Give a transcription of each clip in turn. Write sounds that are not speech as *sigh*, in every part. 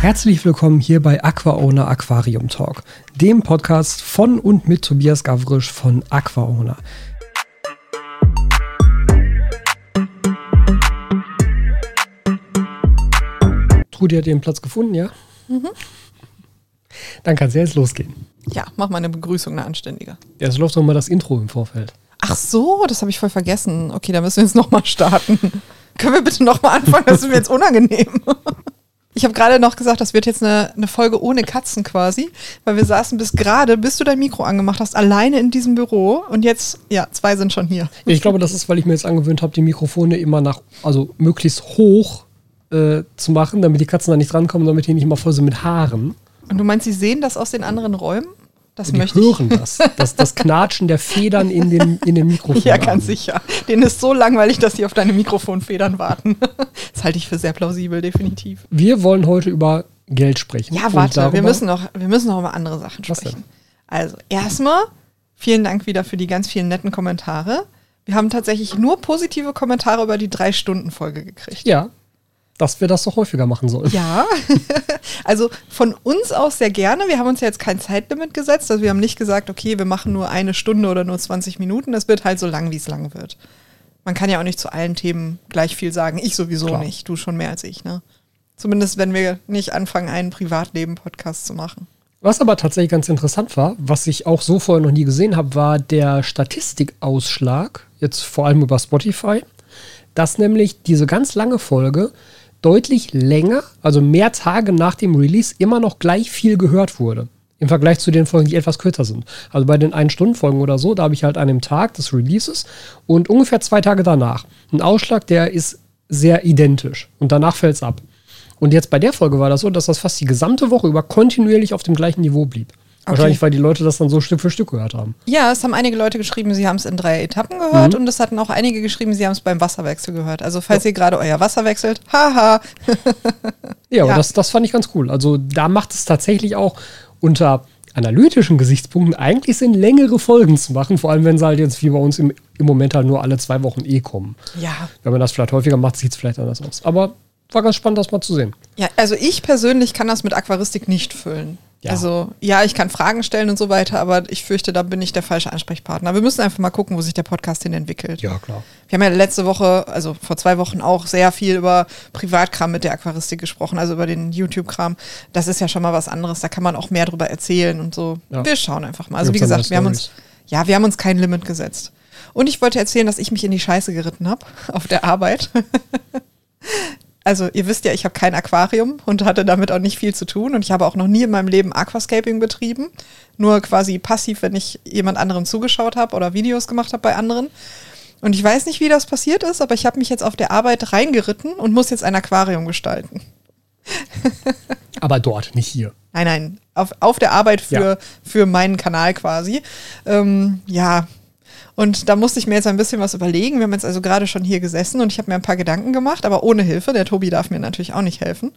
Herzlich willkommen hier bei AquaOwner Aquarium Talk, dem Podcast von und mit Tobias Gavrisch von AquaOwner. Trudi hat den Platz gefunden, ja? Mhm. Dann kann es ja jetzt losgehen. Ja, mach mal eine Begrüßung, eine anständige. Ja, es läuft doch mal das Intro im Vorfeld. Ach so, das habe ich voll vergessen. Okay, dann müssen wir jetzt nochmal starten. *laughs* Können wir bitte nochmal anfangen? Das ist mir jetzt unangenehm. *laughs* Ich habe gerade noch gesagt, das wird jetzt eine, eine Folge ohne Katzen quasi, weil wir saßen bis gerade, bis du dein Mikro angemacht hast, alleine in diesem Büro und jetzt, ja, zwei sind schon hier. Ich glaube, das ist, weil ich mir jetzt angewöhnt habe, die Mikrofone immer nach, also möglichst hoch äh, zu machen, damit die Katzen da nicht drankommen, damit die nicht immer voll sind mit Haaren. Und du meinst, sie sehen das aus den anderen Räumen? Das die möchte hören ich. das. das. Das Knatschen der Federn in den, in den Mikrofonen. *laughs* Ja, ganz an. sicher. Den ist so langweilig, dass sie auf deine Mikrofonfedern warten. *laughs* Das halte ich für sehr plausibel, definitiv. Wir wollen heute über Geld sprechen. Ja, warte, wir müssen, noch, wir müssen noch über andere Sachen sprechen. Also, erstmal, vielen Dank wieder für die ganz vielen netten Kommentare. Wir haben tatsächlich nur positive Kommentare über die Drei-Stunden-Folge gekriegt. Ja, dass wir das doch häufiger machen sollen. Ja, *laughs* also von uns aus sehr gerne. Wir haben uns ja jetzt kein Zeitlimit gesetzt. Also wir haben nicht gesagt, okay, wir machen nur eine Stunde oder nur 20 Minuten. Das wird halt so lang, wie es lang wird. Man kann ja auch nicht zu allen Themen gleich viel sagen. Ich sowieso Klar. nicht. Du schon mehr als ich, ne? Zumindest wenn wir nicht anfangen, einen Privatleben-Podcast zu machen. Was aber tatsächlich ganz interessant war, was ich auch so vorher noch nie gesehen habe, war der Statistikausschlag, jetzt vor allem über Spotify, dass nämlich diese ganz lange Folge deutlich länger, also mehr Tage nach dem Release, immer noch gleich viel gehört wurde. Im Vergleich zu den Folgen, die etwas kürzer sind. Also bei den Ein-Stunden-Folgen oder so, da habe ich halt an einem Tag des Releases und ungefähr zwei Tage danach einen Ausschlag, der ist sehr identisch. Und danach fällt es ab. Und jetzt bei der Folge war das so, dass das fast die gesamte Woche über kontinuierlich auf dem gleichen Niveau blieb. Okay. Wahrscheinlich, weil die Leute das dann so Stück für Stück gehört haben. Ja, es haben einige Leute geschrieben, sie haben es in drei Etappen gehört mhm. und es hatten auch einige geschrieben, sie haben es beim Wasserwechsel gehört. Also falls ja. ihr gerade euer Wasser wechselt, *laughs* haha. ja, ja. Das, das fand ich ganz cool. Also da macht es tatsächlich auch unter analytischen Gesichtspunkten eigentlich Sinn, längere Folgen zu machen, vor allem wenn sie halt jetzt wie bei uns im, im Moment halt nur alle zwei Wochen eh kommen. Ja. Wenn man das vielleicht häufiger macht, sieht es vielleicht anders aus. Aber war ganz spannend, das mal zu sehen. Ja, also ich persönlich kann das mit Aquaristik nicht füllen. Ja. Also ja, ich kann Fragen stellen und so weiter, aber ich fürchte, da bin ich der falsche Ansprechpartner. Wir müssen einfach mal gucken, wo sich der Podcast hin entwickelt. Ja, klar. Wir haben ja letzte Woche, also vor zwei Wochen auch sehr viel über Privatkram mit der Aquaristik gesprochen, also über den YouTube-Kram. Das ist ja schon mal was anderes, da kann man auch mehr drüber erzählen und so. Ja. Wir schauen einfach mal. Also wie gesagt, wir haben uns, ja, wir haben uns kein Limit gesetzt. Und ich wollte erzählen, dass ich mich in die Scheiße geritten habe *laughs* auf der Arbeit. Also ihr wisst ja, ich habe kein Aquarium und hatte damit auch nicht viel zu tun. Und ich habe auch noch nie in meinem Leben Aquascaping betrieben. Nur quasi passiv, wenn ich jemand anderem zugeschaut habe oder Videos gemacht habe bei anderen. Und ich weiß nicht, wie das passiert ist, aber ich habe mich jetzt auf der Arbeit reingeritten und muss jetzt ein Aquarium gestalten. *laughs* aber dort, nicht hier. Nein, nein, auf, auf der Arbeit für, ja. für meinen Kanal quasi. Ähm, ja, und da musste ich mir jetzt ein bisschen was überlegen. Wir haben jetzt also gerade schon hier gesessen und ich habe mir ein paar Gedanken gemacht, aber ohne Hilfe. Der Tobi darf mir natürlich auch nicht helfen.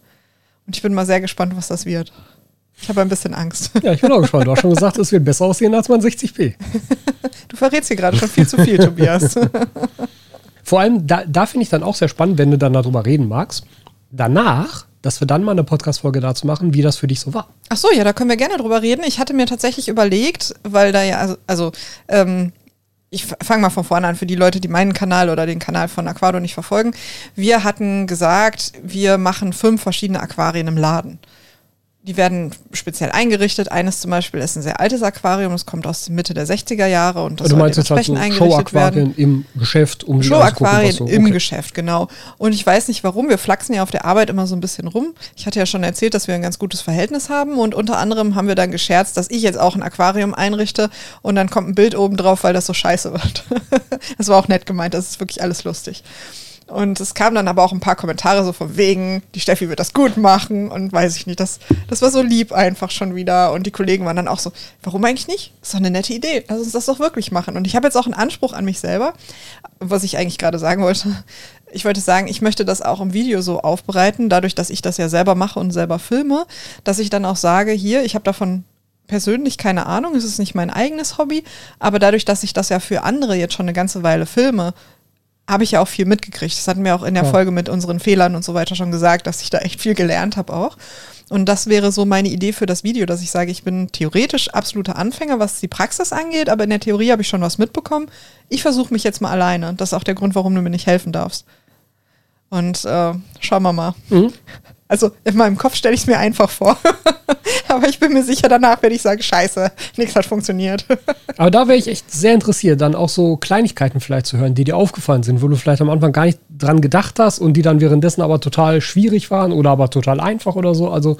Und ich bin mal sehr gespannt, was das wird. Ich habe ein bisschen Angst. Ja, ich bin auch gespannt. Du hast schon gesagt, es wird besser aussehen als mein 60p. *laughs* Du verrätst hier gerade schon viel zu viel, Tobias. *laughs* Vor allem, da, da finde ich dann auch sehr spannend, wenn du dann darüber reden magst. Danach dass wir dann mal eine Podcast-Folge dazu machen, wie das für dich so war. Ach so, ja, da können wir gerne drüber reden. Ich hatte mir tatsächlich überlegt, weil da ja, also, also ähm, ich fange mal von vorne an für die Leute, die meinen Kanal oder den Kanal von Aquado nicht verfolgen. Wir hatten gesagt, wir machen fünf verschiedene Aquarien im Laden. Die werden speziell eingerichtet. Eines zum Beispiel ist ein sehr altes Aquarium, das kommt aus Mitte der 60er Jahre und das also soll dementsprechend halt so eingerichtet werden. im Geschäft, um Show-Aquarien so. im okay. Geschäft, genau. Und ich weiß nicht warum, wir flachsen ja auf der Arbeit immer so ein bisschen rum. Ich hatte ja schon erzählt, dass wir ein ganz gutes Verhältnis haben und unter anderem haben wir dann gescherzt, dass ich jetzt auch ein Aquarium einrichte und dann kommt ein Bild oben drauf, weil das so scheiße wird. *laughs* das war auch nett gemeint, das ist wirklich alles lustig. Und es kamen dann aber auch ein paar Kommentare so von wegen, die Steffi wird das gut machen und weiß ich nicht. Das, das war so lieb einfach schon wieder. Und die Kollegen waren dann auch so, warum eigentlich nicht? Ist doch eine nette Idee. Lass uns das doch wirklich machen. Und ich habe jetzt auch einen Anspruch an mich selber, was ich eigentlich gerade sagen wollte. Ich wollte sagen, ich möchte das auch im Video so aufbereiten, dadurch, dass ich das ja selber mache und selber filme, dass ich dann auch sage, hier, ich habe davon persönlich keine Ahnung, es ist nicht mein eigenes Hobby, aber dadurch, dass ich das ja für andere jetzt schon eine ganze Weile filme, habe ich ja auch viel mitgekriegt. Das hatten wir auch in der ja. Folge mit unseren Fehlern und so weiter schon gesagt, dass ich da echt viel gelernt habe auch. Und das wäre so meine Idee für das Video, dass ich sage, ich bin theoretisch absoluter Anfänger, was die Praxis angeht, aber in der Theorie habe ich schon was mitbekommen. Ich versuche mich jetzt mal alleine. Das ist auch der Grund, warum du mir nicht helfen darfst. Und äh, schauen wir mal. Mhm. Also in meinem Kopf stelle ich es mir einfach vor. *laughs* Aber ich bin mir sicher, danach werde ich sagen, scheiße, nichts hat funktioniert. *laughs* Aber da wäre ich echt sehr interessiert, dann auch so Kleinigkeiten vielleicht zu hören, die dir aufgefallen sind, wo du vielleicht am Anfang gar nicht dran gedacht hast und die dann währenddessen aber total schwierig waren oder aber total einfach oder so. Also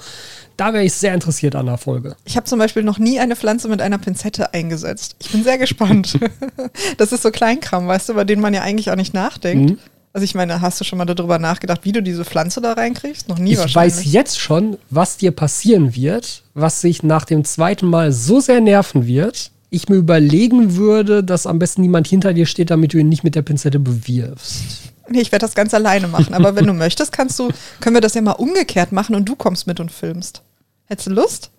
da wäre ich sehr interessiert an der Folge. Ich habe zum Beispiel noch nie eine Pflanze mit einer Pinzette eingesetzt. Ich bin sehr gespannt. *laughs* das ist so Kleinkram, weißt du, über den man ja eigentlich auch nicht nachdenkt. Mhm. Also ich meine, hast du schon mal darüber nachgedacht, wie du diese Pflanze da reinkriegst? Noch nie ich wahrscheinlich. Ich weiß jetzt schon, was dir passieren wird, was sich nach dem zweiten Mal so sehr nerven wird, ich mir überlegen würde, dass am besten niemand hinter dir steht, damit du ihn nicht mit der Pinzette bewirfst. Nee, ich werde das ganz alleine machen. Aber wenn du *laughs* möchtest, kannst du, können wir das ja mal umgekehrt machen und du kommst mit und filmst. Hättest du Lust?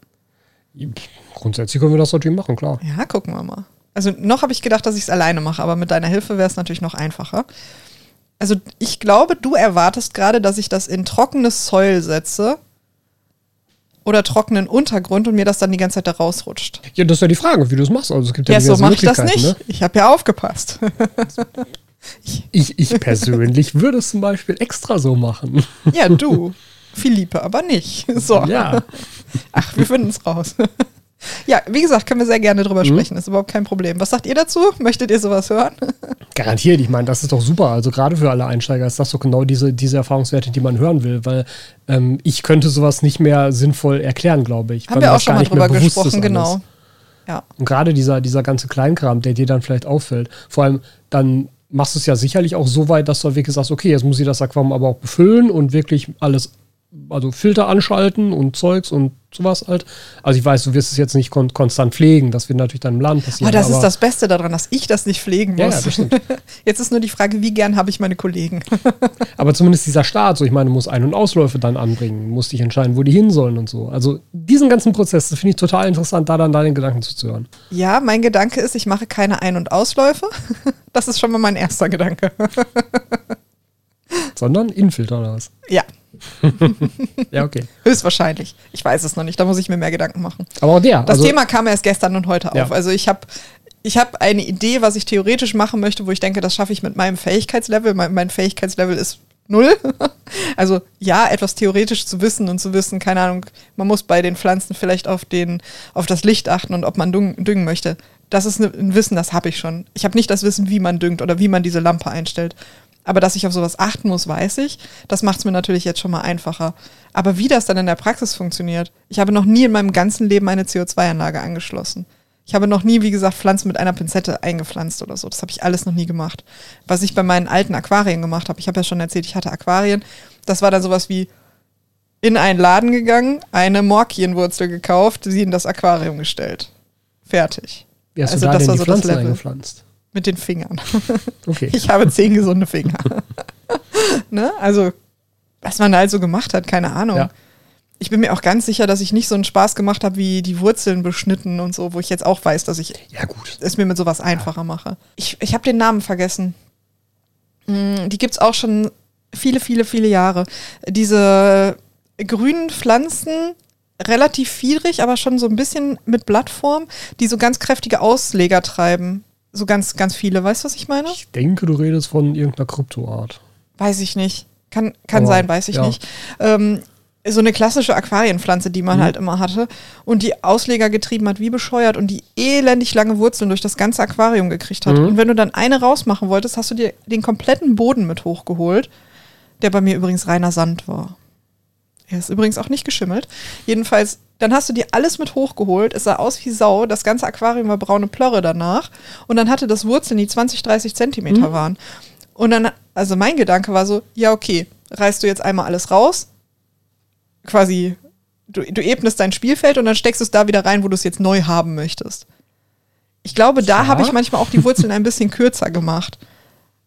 Grundsätzlich können wir das natürlich machen, klar. Ja, gucken wir mal. Also noch habe ich gedacht, dass ich es alleine mache, aber mit deiner Hilfe wäre es natürlich noch einfacher also ich glaube, du erwartest gerade, dass ich das in trockenes Soil setze oder trockenen Untergrund und mir das dann die ganze Zeit da rausrutscht. Ja, das ist ja die Frage, wie du es machst. Also es gibt ja, ja so mache ich das nicht. Ne? Ich habe ja aufgepasst. *laughs* ich, ich persönlich würde es zum Beispiel extra so machen. Ja, du. Philippe, aber nicht. So. Ja. Ach, wir finden es raus. Ja, wie gesagt, können wir sehr gerne drüber mhm. sprechen. Ist überhaupt kein Problem. Was sagt ihr dazu? Möchtet ihr sowas hören? *laughs* Garantiert. Ich meine, das ist doch super. Also gerade für alle Einsteiger ist das doch genau diese, diese Erfahrungswerte, die man hören will. Weil ähm, ich könnte sowas nicht mehr sinnvoll erklären, glaube ich. Haben wir auch schon mal drüber gesprochen, genau. Ja. Und gerade dieser, dieser ganze Kleinkram, der dir dann vielleicht auffällt. Vor allem dann machst du es ja sicherlich auch so weit, dass du wirklich sagst, okay, jetzt muss ich das Aquarium aber auch befüllen und wirklich alles also Filter anschalten und Zeugs und sowas halt. Also ich weiß, du wirst es jetzt nicht kon konstant pflegen, das wird natürlich dann im Land passieren. Aber das aber ist das Beste daran, dass ich das nicht pflegen muss. Ja, ja, das stimmt. *laughs* Jetzt ist nur die Frage, wie gern habe ich meine Kollegen. *laughs* aber zumindest dieser Start, so ich meine, du musst Ein- und Ausläufe dann anbringen, musst dich entscheiden, wo die hin sollen und so. Also diesen ganzen Prozess, das finde ich total interessant, da dann deinen Gedanken zuzuhören. Ja, mein Gedanke ist, ich mache keine Ein- und Ausläufe. *laughs* Das ist schon mal mein erster Gedanke. Sondern Infilter oder was? Ja, *laughs* ja, okay. Höchstwahrscheinlich. Ich weiß es noch nicht, da muss ich mir mehr Gedanken machen. Aber auch der. Das also, Thema kam erst gestern und heute ja. auf. Also ich habe ich hab eine Idee, was ich theoretisch machen möchte, wo ich denke, das schaffe ich mit meinem Fähigkeitslevel. Mein, mein Fähigkeitslevel ist null. *laughs* also ja, etwas theoretisch zu wissen und zu wissen, keine Ahnung, man muss bei den Pflanzen vielleicht auf, den, auf das Licht achten und ob man düngen, düngen möchte. Das ist ein Wissen, das habe ich schon. Ich habe nicht das Wissen, wie man düngt oder wie man diese Lampe einstellt. Aber dass ich auf sowas achten muss, weiß ich. Das macht es mir natürlich jetzt schon mal einfacher. Aber wie das dann in der Praxis funktioniert, ich habe noch nie in meinem ganzen Leben eine CO2-Anlage angeschlossen. Ich habe noch nie, wie gesagt, Pflanzen mit einer Pinzette eingepflanzt oder so. Das habe ich alles noch nie gemacht. Was ich bei meinen alten Aquarien gemacht habe, ich habe ja schon erzählt, ich hatte Aquarien. Das war dann sowas wie in einen Laden gegangen, eine Morkienwurzel gekauft, sie in das Aquarium gestellt. Fertig. Wie hast also du da das war so Pflanzen das Level. eingepflanzt? Mit den Fingern. *laughs* Okay. Ich habe zehn gesunde Finger. *laughs* ne? Also, was man da halt so gemacht hat, keine Ahnung. Ja. Ich bin mir auch ganz sicher, dass ich nicht so einen Spaß gemacht habe, wie die Wurzeln beschnitten und so, wo ich jetzt auch weiß, dass ich ja, gut. es mir mit sowas einfacher ja. mache. Ich, ich habe den Namen vergessen. Hm, die gibt es auch schon viele, viele, viele Jahre. Diese grünen Pflanzen, relativ fiedrig, aber schon so ein bisschen mit Blattform, die so ganz kräftige Ausleger treiben. So ganz, ganz viele. Weißt du, was ich meine? Ich denke, du redest von irgendeiner Kryptoart. Weiß ich nicht. Kann, kann sein, weiß ich ja. nicht. Ähm, so eine klassische Aquarienpflanze, die man mhm. halt immer hatte und die Ausleger getrieben hat, wie bescheuert und die elendig lange Wurzeln durch das ganze Aquarium gekriegt hat. Mhm. Und wenn du dann eine rausmachen wolltest, hast du dir den kompletten Boden mit hochgeholt, der bei mir übrigens reiner Sand war. Er ist übrigens auch nicht geschimmelt. Jedenfalls dann hast du dir alles mit hochgeholt. Es sah aus wie Sau. Das ganze Aquarium war braune Plörre danach. Und dann hatte das Wurzeln, die 20, 30 Zentimeter mhm. waren. Und dann, also mein Gedanke war so, ja, okay, reißt du jetzt einmal alles raus. Quasi, du, du ebnest dein Spielfeld und dann steckst du es da wieder rein, wo du es jetzt neu haben möchtest. Ich glaube, da ja. habe ich manchmal auch die Wurzeln ein bisschen kürzer gemacht.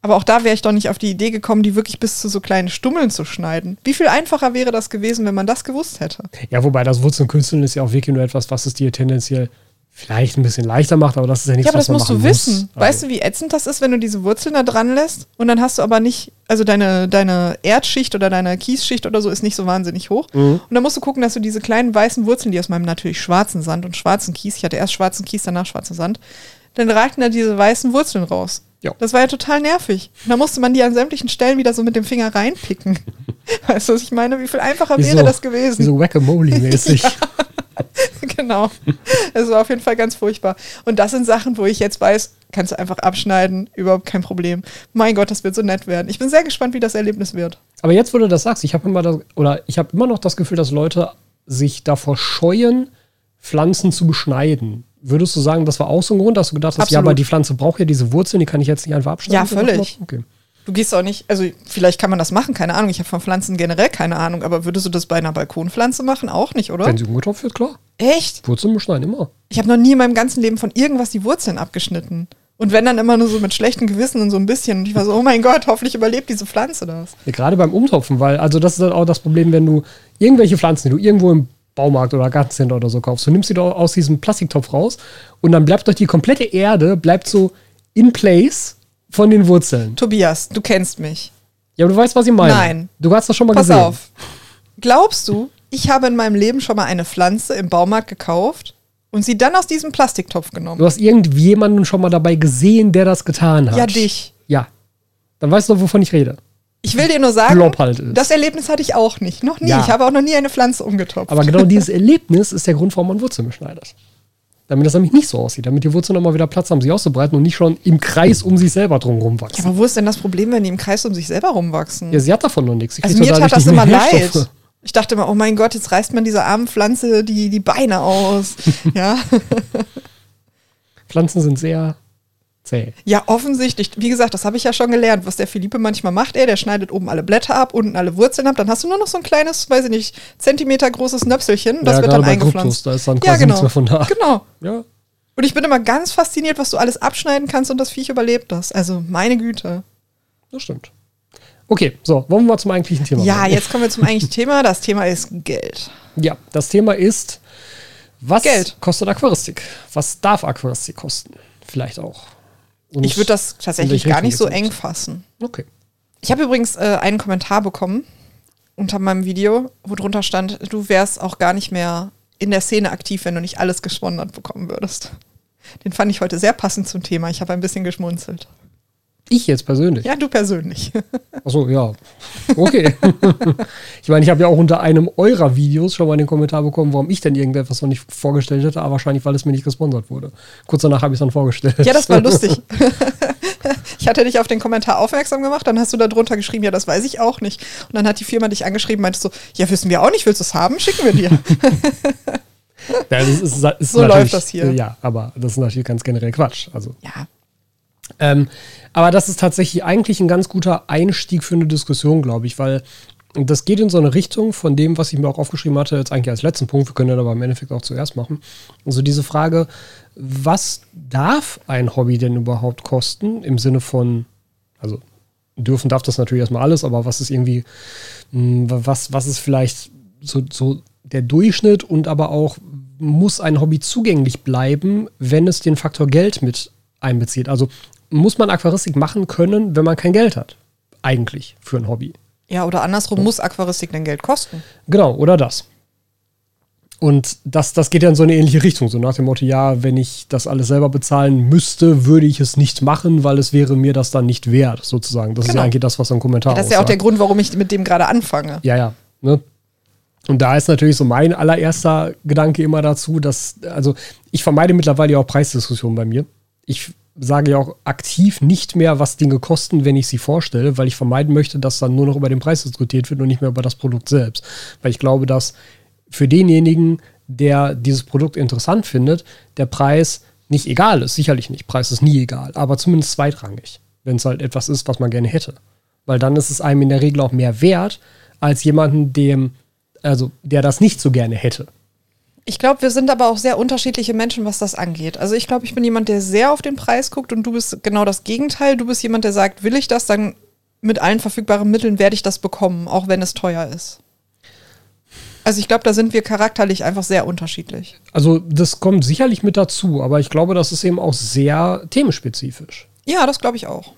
Aber auch da wäre ich doch nicht auf die Idee gekommen, die wirklich bis zu so kleinen Stummeln zu schneiden. Wie viel einfacher wäre das gewesen, wenn man das gewusst hätte? Ja, wobei das Wurzelkünsteln ist ja auch wirklich nur etwas, was es dir tendenziell vielleicht ein bisschen leichter macht, aber das ist ja nichts, Ja, aber was das musst du wissen. muss. Weißt du, wie ätzend das ist, wenn du diese Wurzeln da dran lässt und dann hast du aber nicht, also deine, deine Erdschicht oder deine Kiesschicht oder so ist nicht so wahnsinnig hoch. Mhm. Und dann musst du gucken, dass du diese kleinen weißen Wurzeln, die aus meinem natürlich schwarzen Sand und schwarzen Kies, ich hatte erst schwarzen Kies, danach schwarzen Sand, dann ragten da diese weißen Wurzeln raus. Ja. Das war ja total nervig. Da musste man die an sämtlichen Stellen wieder so mit dem Finger reinpicken. *laughs* Weißt du, was ich meine? Wie viel einfacher Wie wäre so- das gewesen? So Whack-a-Mole-mäßig. *laughs* genau. Es war auf jeden Fall ganz furchtbar. Und das sind Sachen, wo ich jetzt weiß, kannst du einfach abschneiden, überhaupt kein Problem. Mein Gott, das wird so nett werden. Ich bin sehr gespannt, wie das Erlebnis wird. Aber jetzt, wo du das sagst, ich habe immer das, oder ich habe immer noch das Gefühl, dass Leute sich davor scheuen, Pflanzen zu beschneiden. Würdest du sagen, das war auch so ein Grund, dass du gedacht hast, ja, Absolut. aber die Pflanze braucht ja diese Wurzeln, die kann ich jetzt nicht einfach abschneiden? Ja, völlig. Okay. Du gehst auch nicht, also vielleicht kann man das machen, keine Ahnung. Ich habe von Pflanzen generell keine Ahnung, aber würdest du das bei einer Balkonpflanze machen? Auch nicht, oder? Wenn sie umgetopft wird, klar. Echt? Wurzeln beschneiden, immer. Ich habe noch nie in meinem ganzen Leben von irgendwas die Wurzeln abgeschnitten. Und wenn dann immer nur so mit schlechtem Gewissen und so ein bisschen. Und ich war so, oh mein Gott, hoffentlich überlebt diese Pflanze das. Ja, gerade beim Umtopfen, weil, also das ist dann auch das Problem, wenn du irgendwelche Pflanzen, die du irgendwo im Baumarkt oder Gartencenter oder so kaufst, du nimmst sie doch aus diesem Plastiktopf raus und dann bleibt doch die komplette Erde, bleibt so in place von den Wurzeln. Tobias, du kennst mich. Ja, aber du weißt, was ich meine. Nein. Du hast das schon mal Pass gesehen. auf. Glaubst du, ich habe in meinem Leben schon mal eine Pflanze im Baumarkt gekauft und sie dann aus diesem Plastiktopf genommen? Du hast irgendjemanden schon mal dabei gesehen, der das getan hat. Ja, dich. Ja. Dann weißt du doch, wovon ich rede. Ich will dir nur sagen, halt das Erlebnis hatte ich auch nicht. Noch nie. Ja. Ich habe auch noch nie eine Pflanze umgetopft. Aber genau *laughs* dieses Erlebnis ist der Grund, warum man Wurzeln beschneidet. Damit das nämlich nicht so aussieht. Damit die Wurzeln nochmal wieder Platz haben, sich auszubreiten und nicht schon im Kreis um sich selber drumherum ja, wachsen. aber wo ist denn das Problem, wenn die im Kreis um sich selber rumwachsen? Ja, sie hat davon noch nichts. Sie also mir tat das immer leid. Ich dachte immer, oh mein Gott, jetzt reißt man dieser armen Pflanze die, die Beine aus. *laughs* ja. Pflanzen sind sehr zäh. ja, offensichtlich. Wie gesagt, das habe ich ja schon gelernt. Was der Philippe manchmal macht, er, der schneidet oben alle Blätter ab, unten alle Wurzeln ab. Dann hast du nur noch so ein kleines, weiß ich nicht, Zentimeter großes Nöpselchen. Das Ja, wird dann eingepflanzt. Kryptos, da ist dann ja, quasi genau. nichts mehr von da. Genau. Ja, Und ich bin immer ganz fasziniert, was du alles abschneiden kannst und das Viech überlebt das. Also, meine Güte. das stimmt. Okay, so, wollen wir mal zum eigentlichen Thema Ja, kommen? jetzt kommen wir zum eigentlichen Thema. Das Thema ist Geld. Ja, das Thema ist, was Geld. kostet Aquaristik? Was darf Aquaristik kosten? Vielleicht auch. Und Ich würde das tatsächlich gar nicht so eng fassen. Okay. Ich habe übrigens äh, einen Kommentar bekommen unter meinem Video, wo drunter stand, du wärst auch gar nicht mehr in der Szene aktiv, wenn du nicht alles gesponsert bekommen würdest. Den fand ich heute sehr passend zum Thema. Ich habe ein bisschen geschmunzelt. Ich jetzt persönlich. Ja, du persönlich. *laughs* Achso, ja. Okay. *laughs* ich meine, ich habe ja auch unter einem eurer Videos schon mal den Kommentar bekommen, warum ich denn irgendetwas noch nicht vorgestellt hätte, aber wahrscheinlich, weil es mir nicht gesponsert wurde. Kurz danach habe ich es dann vorgestellt. Ja, das war lustig. *laughs* ich hatte dich auf den Kommentar aufmerksam gemacht, dann hast du da drunter geschrieben, ja, das weiß ich auch nicht. Und dann hat die Firma dich angeschrieben, meintest so, ja, wissen wir auch nicht, willst du es haben? Schicken wir dir. Ja, das ist, ist So läuft das hier. Ja, aber das ist natürlich ganz generell Quatsch. Also, ja, ähm, aber das ist tatsächlich eigentlich ein ganz guter Einstieg für eine Diskussion, glaube ich, weil das geht in so eine Richtung von dem, was ich mir auch aufgeschrieben hatte, jetzt eigentlich als letzten Punkt, wir können den aber im Endeffekt auch zuerst machen. Also diese Frage, was darf ein Hobby denn überhaupt kosten? Im Sinne von, also dürfen darf das natürlich erstmal alles, aber was ist irgendwie, mh, was, was ist vielleicht so, so der Durchschnitt? Und aber auch muss ein Hobby zugänglich bleiben, wenn es den Faktor Geld mit einbezieht. Also muss man Aquaristik machen können, wenn man kein Geld hat. Eigentlich für ein Hobby. ja, oder andersrum muss Aquaristik denn Geld kosten. Genau, oder das. Und das, das geht ja in so eine ähnliche Richtung, so nach dem Motto, ja, wenn ich das alles selber bezahlen müsste, würde ich es nicht machen, weil es wäre mir das dann nicht wert, sozusagen. Das ist Genau. ja eigentlich das, was so ein Kommentar Das ist ja auch der. Grund, warum ich mit dem gerade anfange. Ja, ja. Ne? Und da ist natürlich so mein allererster Gedanke immer dazu, dass, also ich vermeide mittlerweile ja auch Preisdiskussionen bei mir. Ich sage ja auch aktiv nicht mehr, was Dinge kosten, wenn ich sie vorstelle, weil ich vermeiden möchte, dass dann nur noch über den Preis diskutiert wird und nicht mehr über das Produkt selbst. Weil ich glaube, dass für denjenigen, der dieses Produkt interessant findet, der Preis nicht egal ist. Sicherlich nicht. Preis ist nie egal, aber zumindest zweitrangig, wenn es halt etwas ist, was man gerne hätte. Weil dann ist es einem in der Regel auch mehr wert, als jemanden, dem, also der das nicht so gerne hätte. Ich glaube, wir sind aber auch sehr unterschiedliche Menschen, was das angeht. Also ich glaube, ich bin jemand, der sehr auf den Preis guckt und du bist genau das Gegenteil. Du bist jemand, der sagt, will ich das, dann mit allen verfügbaren Mitteln werde ich das bekommen, auch wenn es teuer ist. Also ich glaube, da sind wir charakterlich einfach sehr unterschiedlich. Also das kommt sicherlich mit dazu, aber ich glaube, das ist eben auch sehr themenspezifisch. Ja, das glaube ich auch.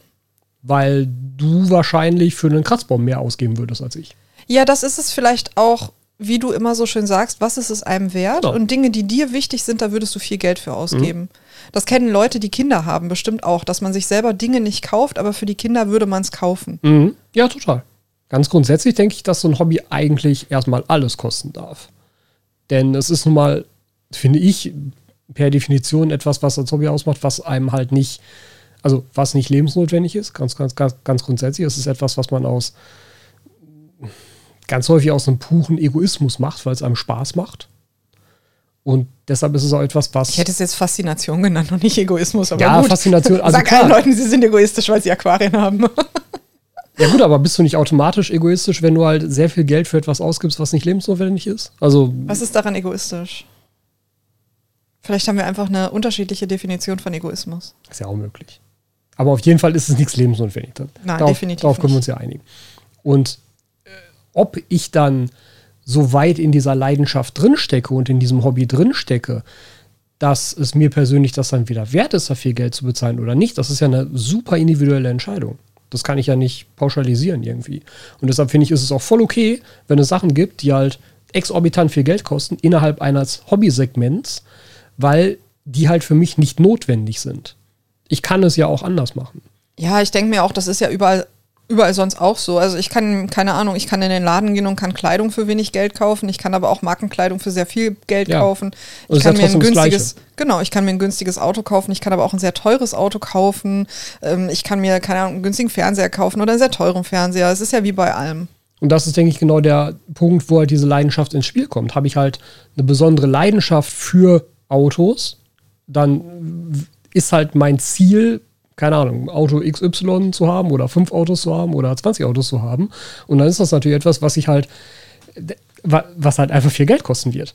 Weil du wahrscheinlich für einen Kratzbaum mehr ausgeben würdest als ich. Ja, das ist es vielleicht auch, wie du immer so schön sagst, was ist es einem wert? Genau. Und Dinge, die dir wichtig sind, da würdest du viel Geld für ausgeben. Das kennen Leute, die Kinder haben, bestimmt auch, dass man sich selber Dinge nicht kauft, aber für die Kinder würde man es kaufen. Mhm. Ja, total. Ganz grundsätzlich denke ich, dass so ein Hobby eigentlich erstmal alles kosten darf. Denn es ist nun mal, finde ich, per Definition etwas, was als Hobby ausmacht, was einem halt nicht, also was nicht lebensnotwendig ist, ganz, ganz, ganz, ganz grundsätzlich. Es ist etwas, was man aus ganz häufig aus einem puren Egoismus macht, weil es einem Spaß macht. Und deshalb ist es auch etwas, was. Ich hätte es jetzt Faszination genannt und nicht Egoismus, aber ja, gut. Faszination. Also Sag klar. allen Leuten, sie sind egoistisch, weil sie Aquarien haben. *laughs* Ja gut, aber bist du nicht automatisch egoistisch, wenn du halt sehr viel Geld für etwas ausgibst, was nicht lebensnotwendig ist? Also Was ist daran egoistisch? Vielleicht haben wir einfach eine unterschiedliche Definition von Egoismus. ist ja auch möglich. Aber auf jeden Fall ist es nichts lebensnotwendig. Nein, darauf, definitiv Darauf können wir uns ja einigen. Und ob ich dann so weit in dieser Leidenschaft drinstecke und in diesem Hobby drinstecke, dass es mir persönlich das dann wieder wert ist, da viel Geld zu bezahlen oder nicht, das ist ja eine super individuelle Entscheidung. Das kann ich ja nicht pauschalisieren irgendwie. Und deshalb finde ich, ist es auch voll okay, wenn es Sachen gibt, die halt exorbitant viel Geld kosten innerhalb eines Hobbysegments, weil die halt für mich nicht notwendig sind. Ich kann es ja auch anders machen. Ja, ich denke mir auch, das ist ja überall, überall sonst auch so. Also ich kann, keine Ahnung, ich kann in den Laden gehen und kann Kleidung für wenig Geld kaufen. Ich kann aber auch Markenkleidung für sehr viel Geld Ja. kaufen. Und Ich ist kann ja mir ein günstiges, genau, ich kann mir ein günstiges Auto kaufen. Ich kann aber auch ein sehr teures Auto kaufen. Ähm, ich kann mir, keine Ahnung, einen günstigen Fernseher kaufen oder einen sehr teuren Fernseher. Es ist ja wie bei allem. Und das ist, denke ich, genau der Punkt, wo halt diese Leidenschaft ins Spiel kommt. Habe ich halt eine besondere Leidenschaft für Autos, dann ist halt mein Ziel, keine Ahnung, Auto XY zu haben oder fünf Autos zu haben oder 20 Autos zu haben. Und dann ist das natürlich etwas, was ich halt, wa- was halt einfach viel Geld kosten wird.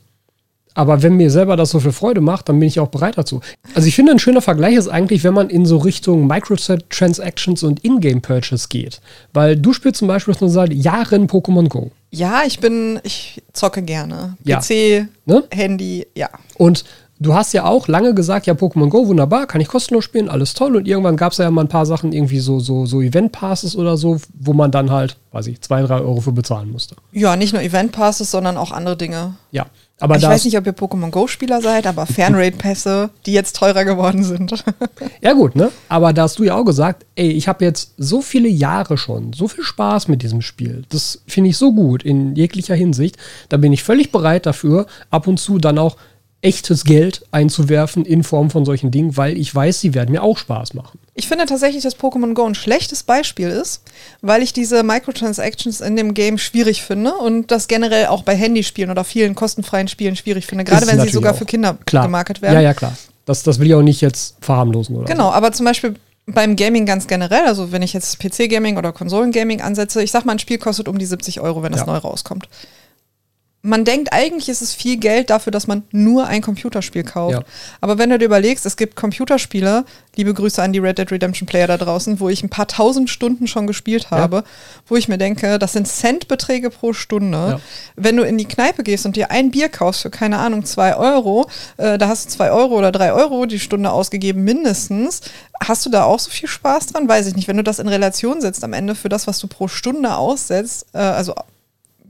Aber wenn mir selber das so viel Freude macht, dann bin ich auch bereit dazu. Also ich finde, ein schöner Vergleich ist eigentlich, wenn man in so Richtung Microtransactions und Ingame-Purchase geht. Weil du spielst zum Beispiel schon seit Jahren Pokémon Go. Ja, ich bin, ich zocke gerne. Ja. PC, Ne? Handy, ja. Und du hast ja auch lange gesagt, ja, Pokémon Go, wunderbar, kann ich kostenlos spielen, alles toll. Und irgendwann gab es ja mal ein paar Sachen, irgendwie so, so, so Event-Passes oder so, wo man dann halt, weiß ich, zwei, drei Euro für bezahlen musste. Ja, nicht nur Event-Passes, sondern auch andere Dinge. Ja. Aber ich weiß nicht, ob ihr Pokémon Go-Spieler seid, aber *laughs* Fernrate-Pässe, die jetzt teurer geworden sind. *laughs* Ja, gut, ne? Aber da hast du ja auch gesagt, ey, ich habe jetzt so viele Jahre schon, so viel Spaß mit diesem Spiel. Das finde ich so gut in jeglicher Hinsicht. Da bin ich völlig bereit dafür, ab und zu dann auch echtes Geld einzuwerfen in Form von solchen Dingen, weil ich weiß, sie werden mir auch Spaß machen. Ich finde tatsächlich, dass Pokémon Go ein schlechtes Beispiel ist, weil ich diese Microtransactions in dem Game schwierig finde und das generell auch bei Handyspielen oder vielen kostenfreien Spielen schwierig finde, gerade Ist wenn sie sogar auch. für Kinder Klar. gemarket werden. Ja, ja, klar. Das, das will ich auch nicht jetzt verharmlosen, oder? Genau, aber zum Beispiel beim Gaming ganz generell, also wenn ich jetzt PC-Gaming oder Konsolen-Gaming ansetze, ich sag mal, ein Spiel kostet um die 70 Euro, wenn es Ja. neu rauskommt. Man denkt, eigentlich ist es viel Geld dafür, dass man nur ein Computerspiel kauft. Ja. Aber wenn du dir überlegst, es gibt Computerspiele, liebe Grüße an die Red Dead Redemption Player da draußen, wo ich ein paar tausend Stunden schon gespielt habe, wo ich mir denke, das sind Centbeträge pro Stunde. Ja. Wenn du in die Kneipe gehst und dir ein Bier kaufst für, keine Ahnung, zwei Euro, äh, da hast du zwei Euro oder drei Euro die Stunde ausgegeben, mindestens. Hast du da auch so viel Spaß dran? Weiß ich nicht. Wenn du das in Relation setzt am Ende für das, was du pro Stunde aussetzt, äh, also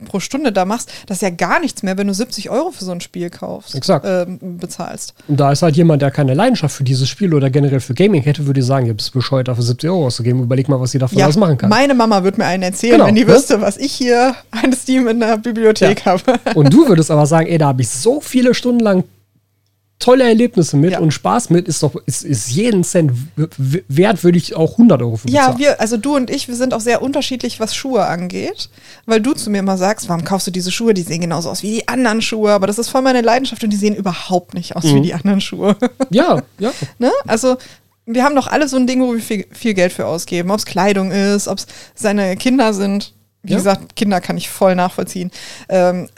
pro Stunde da machst, das ist ja gar nichts mehr, wenn du 70 Euro für so ein Spiel kaufst, Exakt. ähm, bezahlst. Und da ist halt jemand, der keine Leidenschaft für dieses Spiel oder generell für Gaming hätte, würde ich sagen, ihr bist bescheuert, dafür 70 Euro auszugeben. Überleg mal, was sie davon alles machen kann. meine Mama wird mir einen erzählen, Genau, wenn die ne? wüsste, was ich hier *laughs* an Steam in der Bibliothek Ja. habe. Und du würdest aber sagen, ey, da habe ich so viele Stunden lang tolle Erlebnisse mit Ja. und Spaß mit, ist doch, ist, ist jeden Cent wert, würde ich auch 100 Euro für bezahlen. Ja, wir, also du und ich, wir sind auch sehr unterschiedlich, was Schuhe angeht, weil du zu mir immer sagst, warum kaufst du diese Schuhe? Die sehen genauso aus wie die anderen Schuhe, aber das ist voll meine Leidenschaft und die sehen überhaupt nicht aus Mhm. wie die anderen Schuhe. ja, ja. *laughs* ne? Also wir haben doch alle so ein Ding, wo wir viel, viel Geld für ausgeben, ob es Kleidung ist, ob es seine Kinder sind. Wie Ja. gesagt, Kinder kann ich voll nachvollziehen. Ähm,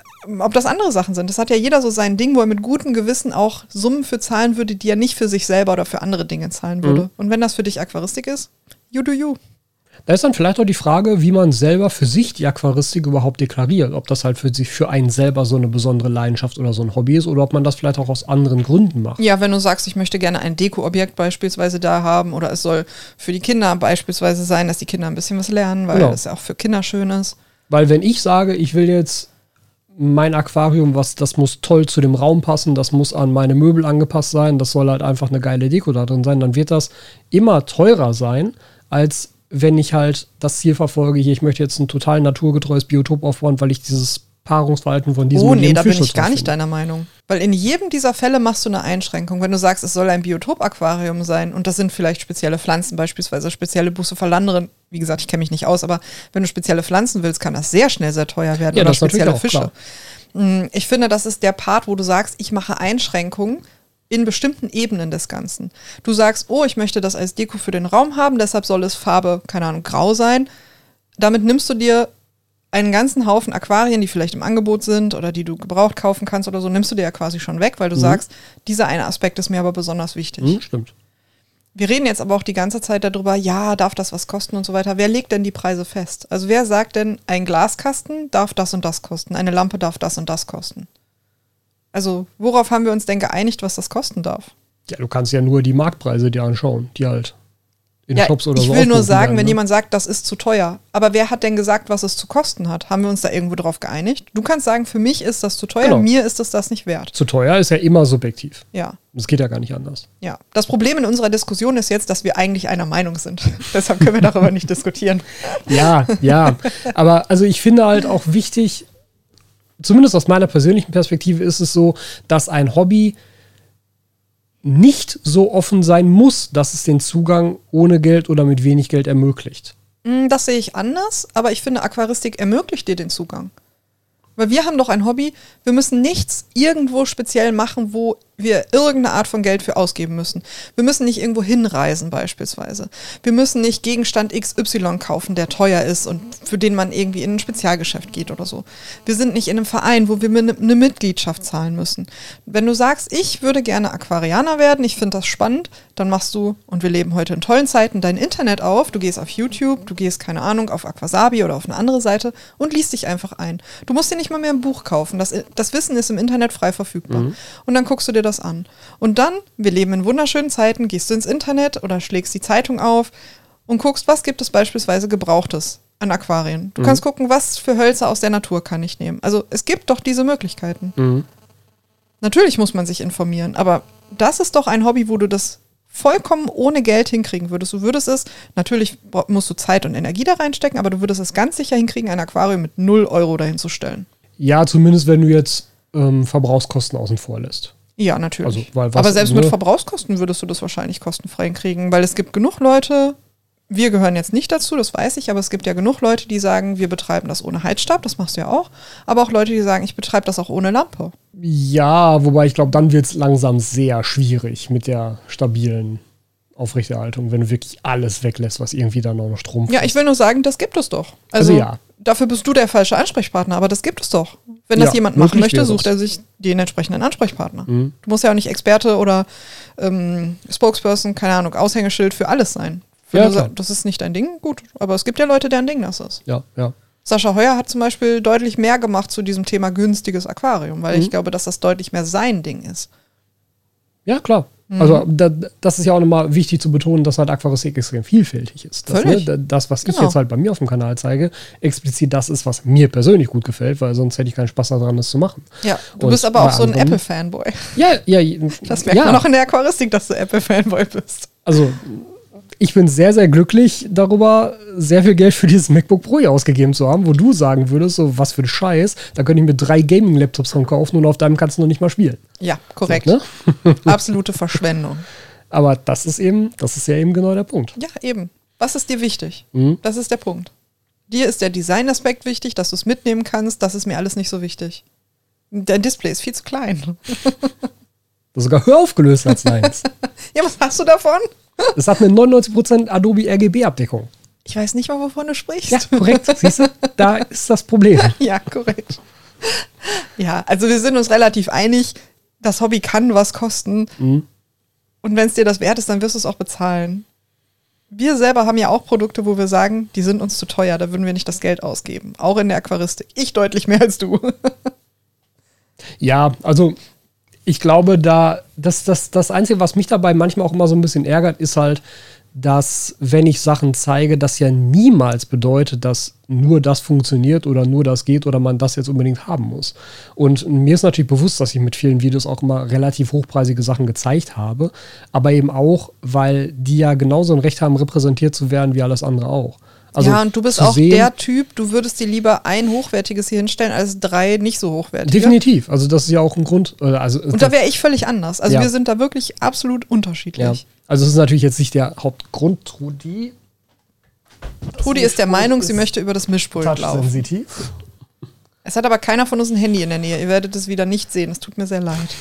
ob das andere Sachen sind. Das hat ja jeder so sein Ding, wo er mit gutem Gewissen auch Summen für zahlen würde, die er nicht für sich selber oder für andere Dinge zahlen würde. Mhm. Und wenn das für dich Aquaristik ist, you do you. Da ist dann vielleicht auch die Frage, wie man selber für sich die Aquaristik überhaupt deklariert. Ob das halt für sich für einen selber so eine besondere Leidenschaft oder so ein Hobby ist oder ob man das vielleicht auch aus anderen Gründen macht. Ja, wenn du sagst, ich möchte gerne ein Dekoobjekt beispielsweise da haben oder es soll für die Kinder beispielsweise sein, dass die Kinder ein bisschen was lernen, weil Genau. das ja auch für Kinder schön ist. Weil wenn ich sage, ich will jetzt mein Aquarium, was das muss toll zu dem Raum passen, das muss an meine Möbel angepasst sein, das soll halt einfach eine geile Deko da drin sein, dann wird das immer teurer sein, als wenn ich halt das Ziel verfolge, hier, ich möchte jetzt ein total naturgetreues Biotop aufbauen, weil ich dieses Paarungsverhalten von diesem Oh nee, da bin ich gar nicht deiner Meinung. Weil in jedem dieser Fälle machst du eine Einschränkung. Wenn du sagst, es soll ein Biotop-Aquarium sein und das sind vielleicht spezielle Pflanzen, beispielsweise spezielle Bucephalandren. Wie gesagt, ich kenne mich nicht aus, aber wenn du spezielle Pflanzen willst, kann das sehr schnell sehr teuer werden. Ja, oder spezielle Fische. klar. Mm, Ich finde, das ist der Part, wo du sagst, ich mache Einschränkungen in bestimmten Ebenen des Ganzen. Du sagst, oh, ich möchte das als Deko für den Raum haben, deshalb soll es Farbe, keine Ahnung, grau sein. Damit nimmst du dir einen ganzen Haufen Aquarien, die vielleicht im Angebot sind oder die du gebraucht kaufen kannst oder so, nimmst du dir ja quasi schon weg, weil du sagst, dieser eine Aspekt ist mir aber besonders wichtig. Hm, stimmt. Wir reden jetzt aber auch die ganze Zeit darüber, ja, darf das was kosten und so weiter. Wer legt denn die Preise fest? Also wer sagt denn, ein Glaskasten darf das und das kosten, eine Lampe darf das und das kosten? Also worauf haben wir uns denn geeinigt, was das kosten darf? Ja, du kannst ja nur die Marktpreise dir anschauen, die halt in Ja, Shops oder ich so will nur sagen, werden, wenn ne? jemand sagt, das ist zu teuer. Aber wer hat denn gesagt, was es zu kosten hat? Haben wir uns da irgendwo drauf geeinigt? Du kannst sagen, für mich ist das zu teuer, Genau. mir ist es das nicht wert. Zu teuer ist ja immer subjektiv. Ja. Das geht ja gar nicht anders. Ja, das Problem in unserer Diskussion ist jetzt, dass wir eigentlich einer Meinung sind. *laughs* Deshalb können wir darüber nicht diskutieren. Ja, ja. *laughs* Aber also ich finde halt auch wichtig, zumindest aus meiner persönlichen Perspektive ist es so, dass ein Hobby nicht so offen sein muss, dass es den Zugang ohne Geld oder mit wenig Geld ermöglicht. Mm, Das sehe ich anders, aber ich finde, Aquaristik ermöglicht dir den Zugang. Weil wir haben doch ein Hobby, wir müssen nichts irgendwo speziell machen, wo wir irgendeine Art von Geld für ausgeben müssen. Wir müssen nicht irgendwo hinreisen beispielsweise. Wir müssen nicht Gegenstand XY kaufen, der teuer ist und für den man irgendwie in ein Spezialgeschäft geht oder so. Wir sind nicht in einem Verein, wo wir eine eine Mitgliedschaft zahlen müssen. Wenn du sagst, ich würde gerne Aquarianer werden, ich finde das spannend, dann machst du, und wir leben heute in tollen Zeiten, dein Internet auf, du gehst auf YouTube, du gehst, keine Ahnung, auf Aquasabi oder auf eine andere Seite und liest dich einfach ein. Du musst dir nicht mal mehr ein Buch kaufen. Das, das Wissen ist im Internet frei verfügbar. Und dann guckst du dir das an. Und dann, wir leben in wunderschönen Zeiten, gehst du ins Internet oder schlägst die Zeitung auf und guckst, was gibt es beispielsweise Gebrauchtes an Aquarien. Du kannst gucken, was für Hölzer aus der Natur kann ich nehmen. Also es gibt doch diese Möglichkeiten. Natürlich muss man sich informieren, aber das ist doch ein Hobby, wo du das vollkommen ohne Geld hinkriegen würdest. Du würdest es, natürlich musst du Zeit und Energie da reinstecken, aber du würdest es ganz sicher hinkriegen, ein Aquarium mit 0 Euro dahin zu stellen. Ja, zumindest wenn du jetzt ähm, Verbrauchskosten außen vor lässt. Ja, natürlich. Also, weil was- aber selbst mit? Verbrauchskosten würdest du das wahrscheinlich kostenfrei kriegen, weil es gibt genug Leute, wir gehören jetzt nicht dazu, das weiß ich, aber es gibt ja genug Leute, die sagen, wir betreiben das ohne Heizstab, das machst du ja auch, aber auch Leute, die sagen, ich betreibe das auch ohne Lampe. Ja, wobei ich glaube, dann wird es langsam sehr schwierig mit der stabilen Aufrechterhaltung, wenn du wirklich alles weglässt, was irgendwie dann auch noch Strom Ja, ich will nur sagen, das gibt es doch. Also Also, ja. Dafür bist du der falsche Ansprechpartner, aber das gibt es doch. Wenn das Ja, jemand machen möchte, sucht er sich den entsprechenden Ansprechpartner. Mhm. Du musst ja auch nicht Experte oder ähm, Spokesperson, keine Ahnung, Aushängeschild für alles sein. Wenn Ja, sagst, das ist nicht dein Ding, gut. Aber es gibt ja Leute, deren Ding das ist. Ja, ja. Sascha Heuer hat zum Beispiel deutlich mehr gemacht zu diesem Thema günstiges Aquarium, weil Mhm. ich glaube, dass das deutlich mehr sein Ding ist. Ja, klar. Mhm. Also da, das ist ja auch nochmal wichtig zu betonen, dass halt Aquaristik extrem vielfältig ist. Das, ne, das was ich Genau. jetzt halt bei mir auf dem Kanal zeige, explizit das ist, was mir persönlich gut gefällt, weil sonst hätte ich keinen Spaß daran, das zu machen. Ja, du Und bist aber auch so ein Apple-Fanboy. Ja, ja. Das merkt ja. man auch in der Aquaristik, dass du Apple-Fanboy bist. Also, ich bin sehr, sehr glücklich darüber, sehr viel Geld für dieses MacBook Pro hier ausgegeben zu haben, wo du sagen würdest, so was für ein Scheiß, da könnte ich mir drei Gaming-Laptops von kaufen und auf deinem kannst du noch nicht mal spielen. Ja, korrekt. Ne? *laughs* Absolute Verschwendung. Aber das ist eben, das ist ja eben genau der Punkt. Ja, eben. Was ist dir wichtig? Mhm. Das ist der Punkt. Dir ist der Designaspekt wichtig, dass du es mitnehmen kannst. Das ist mir alles nicht so wichtig. Dein Display ist viel zu klein. *laughs* Das ist sogar höher aufgelöst als *laughs* deins. Ja, was hast du davon? Es hat eine 99% Adobe RGB-Abdeckung. Ich weiß nicht mal, wovon du sprichst. Ja, korrekt. Siehst du? Da ist das Problem. *laughs* Ja, korrekt. Ja, also wir sind uns relativ einig, das Hobby kann was kosten. Mhm. Und wenn es dir das wert ist, dann wirst du es auch bezahlen. wir selber haben ja auch Produkte, wo wir sagen, die sind uns zu teuer, da würden wir nicht das Geld ausgeben. Auch in der Aquaristik. Ich deutlich mehr als du. *laughs* ja, also ich glaube, da das, das, das Einzige, was mich dabei manchmal auch immer so ein bisschen ärgert, ist halt, dass wenn ich Sachen zeige, das ja niemals bedeutet, dass nur das funktioniert oder nur das geht oder man das jetzt unbedingt haben muss. Und mir ist natürlich bewusst, dass ich mit vielen Videos auch immer relativ hochpreisige Sachen gezeigt habe, aber eben auch, weil die ja genauso ein Recht haben, repräsentiert zu werden wie alles andere auch. Also ja, und du bist auch sehen, der Typ, du würdest dir lieber ein hochwertiges hier hinstellen als drei nicht so hochwertige. Definitiv. Also das ist ja auch ein Grund. Äh, also, und da wäre ich völlig anders. Also ja. wir sind da wirklich absolut unterschiedlich. Ja. Also es ist natürlich jetzt nicht der Hauptgrund, Trudi. Trudi ist der Meinung, sie möchte über das Mischpult laufen. Sensitiv. Es hat aber keiner von uns ein Handy in der Nähe. Ihr werdet es wieder nicht sehen. Es tut mir sehr leid.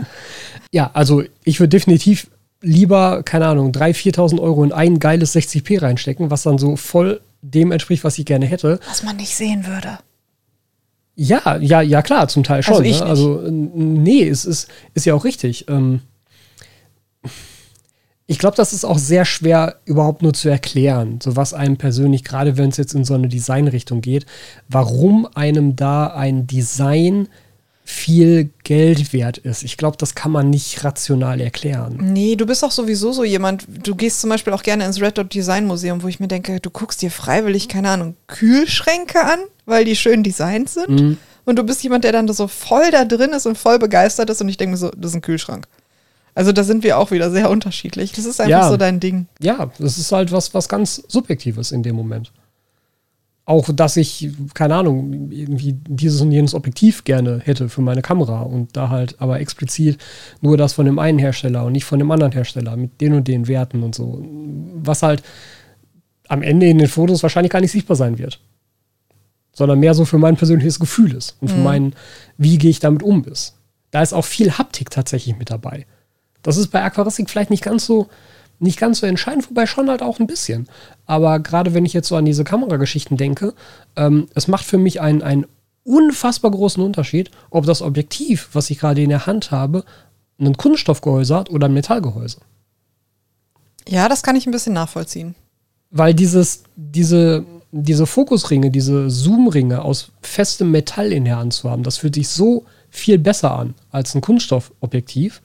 *laughs* ja, also ich würde definitiv lieber, keine Ahnung, 3.000, 4.000 Euro in ein geiles 60p reinstecken, was dann so voll dem entspricht, was ich gerne hätte. Was man nicht sehen würde. Ja, ja, ja, klar, zum Teil schon. Also, ich ne? also nee, es ist, ist ja auch richtig. Ähm, ich glaube, das ist auch sehr schwer überhaupt nur zu erklären, so was einem persönlich, gerade wenn es jetzt in so eine Designrichtung geht, warum einem da ein Design viel Geld wert ist. Ich glaube, das kann man nicht rational erklären. Nee, du bist auch sowieso so jemand, du gehst zum Beispiel auch gerne ins Red Dot Design Museum, wo ich mir denke, du guckst dir freiwillig, keine Ahnung, Kühlschränke an, weil die schön designt sind. Mhm. Und du bist jemand, der dann so voll da drin ist und voll begeistert ist und ich denke mir so, das ist ein Kühlschrank. Also da sind wir auch wieder sehr unterschiedlich. Das ist einfach ja, so dein Ding. Ja, das ist halt was, was ganz Subjektives in dem Moment auch, dass ich, keine Ahnung, irgendwie dieses und jenes Objektiv gerne hätte für meine Kamera und da halt aber explizit nur das von dem einen Hersteller und nicht von dem anderen Hersteller mit den und den Werten und so. Was halt am Ende in den Fotos wahrscheinlich gar nicht sichtbar sein wird. Sondern mehr so für mein persönliches Gefühl ist und für mhm. meinen, wie gehe ich damit um ist. Da ist auch viel Haptik tatsächlich mit dabei. Das ist bei Aquaristik vielleicht nicht ganz so, nicht ganz so entscheidend, wobei schon halt auch ein bisschen. Aber gerade wenn ich jetzt so an diese Kamerageschichten denke, ähm, es macht für mich einen, einen unfassbar großen Unterschied, ob das Objektiv, was ich gerade in der Hand habe, ein Kunststoffgehäuse hat oder ein Metallgehäuse. Ja, das kann ich ein bisschen nachvollziehen. Weil dieses, diese, diese Fokusringe, diese Zoomringe aus festem Metall in der Hand zu haben, das fühlt sich so viel besser an als ein Kunststoffobjektiv.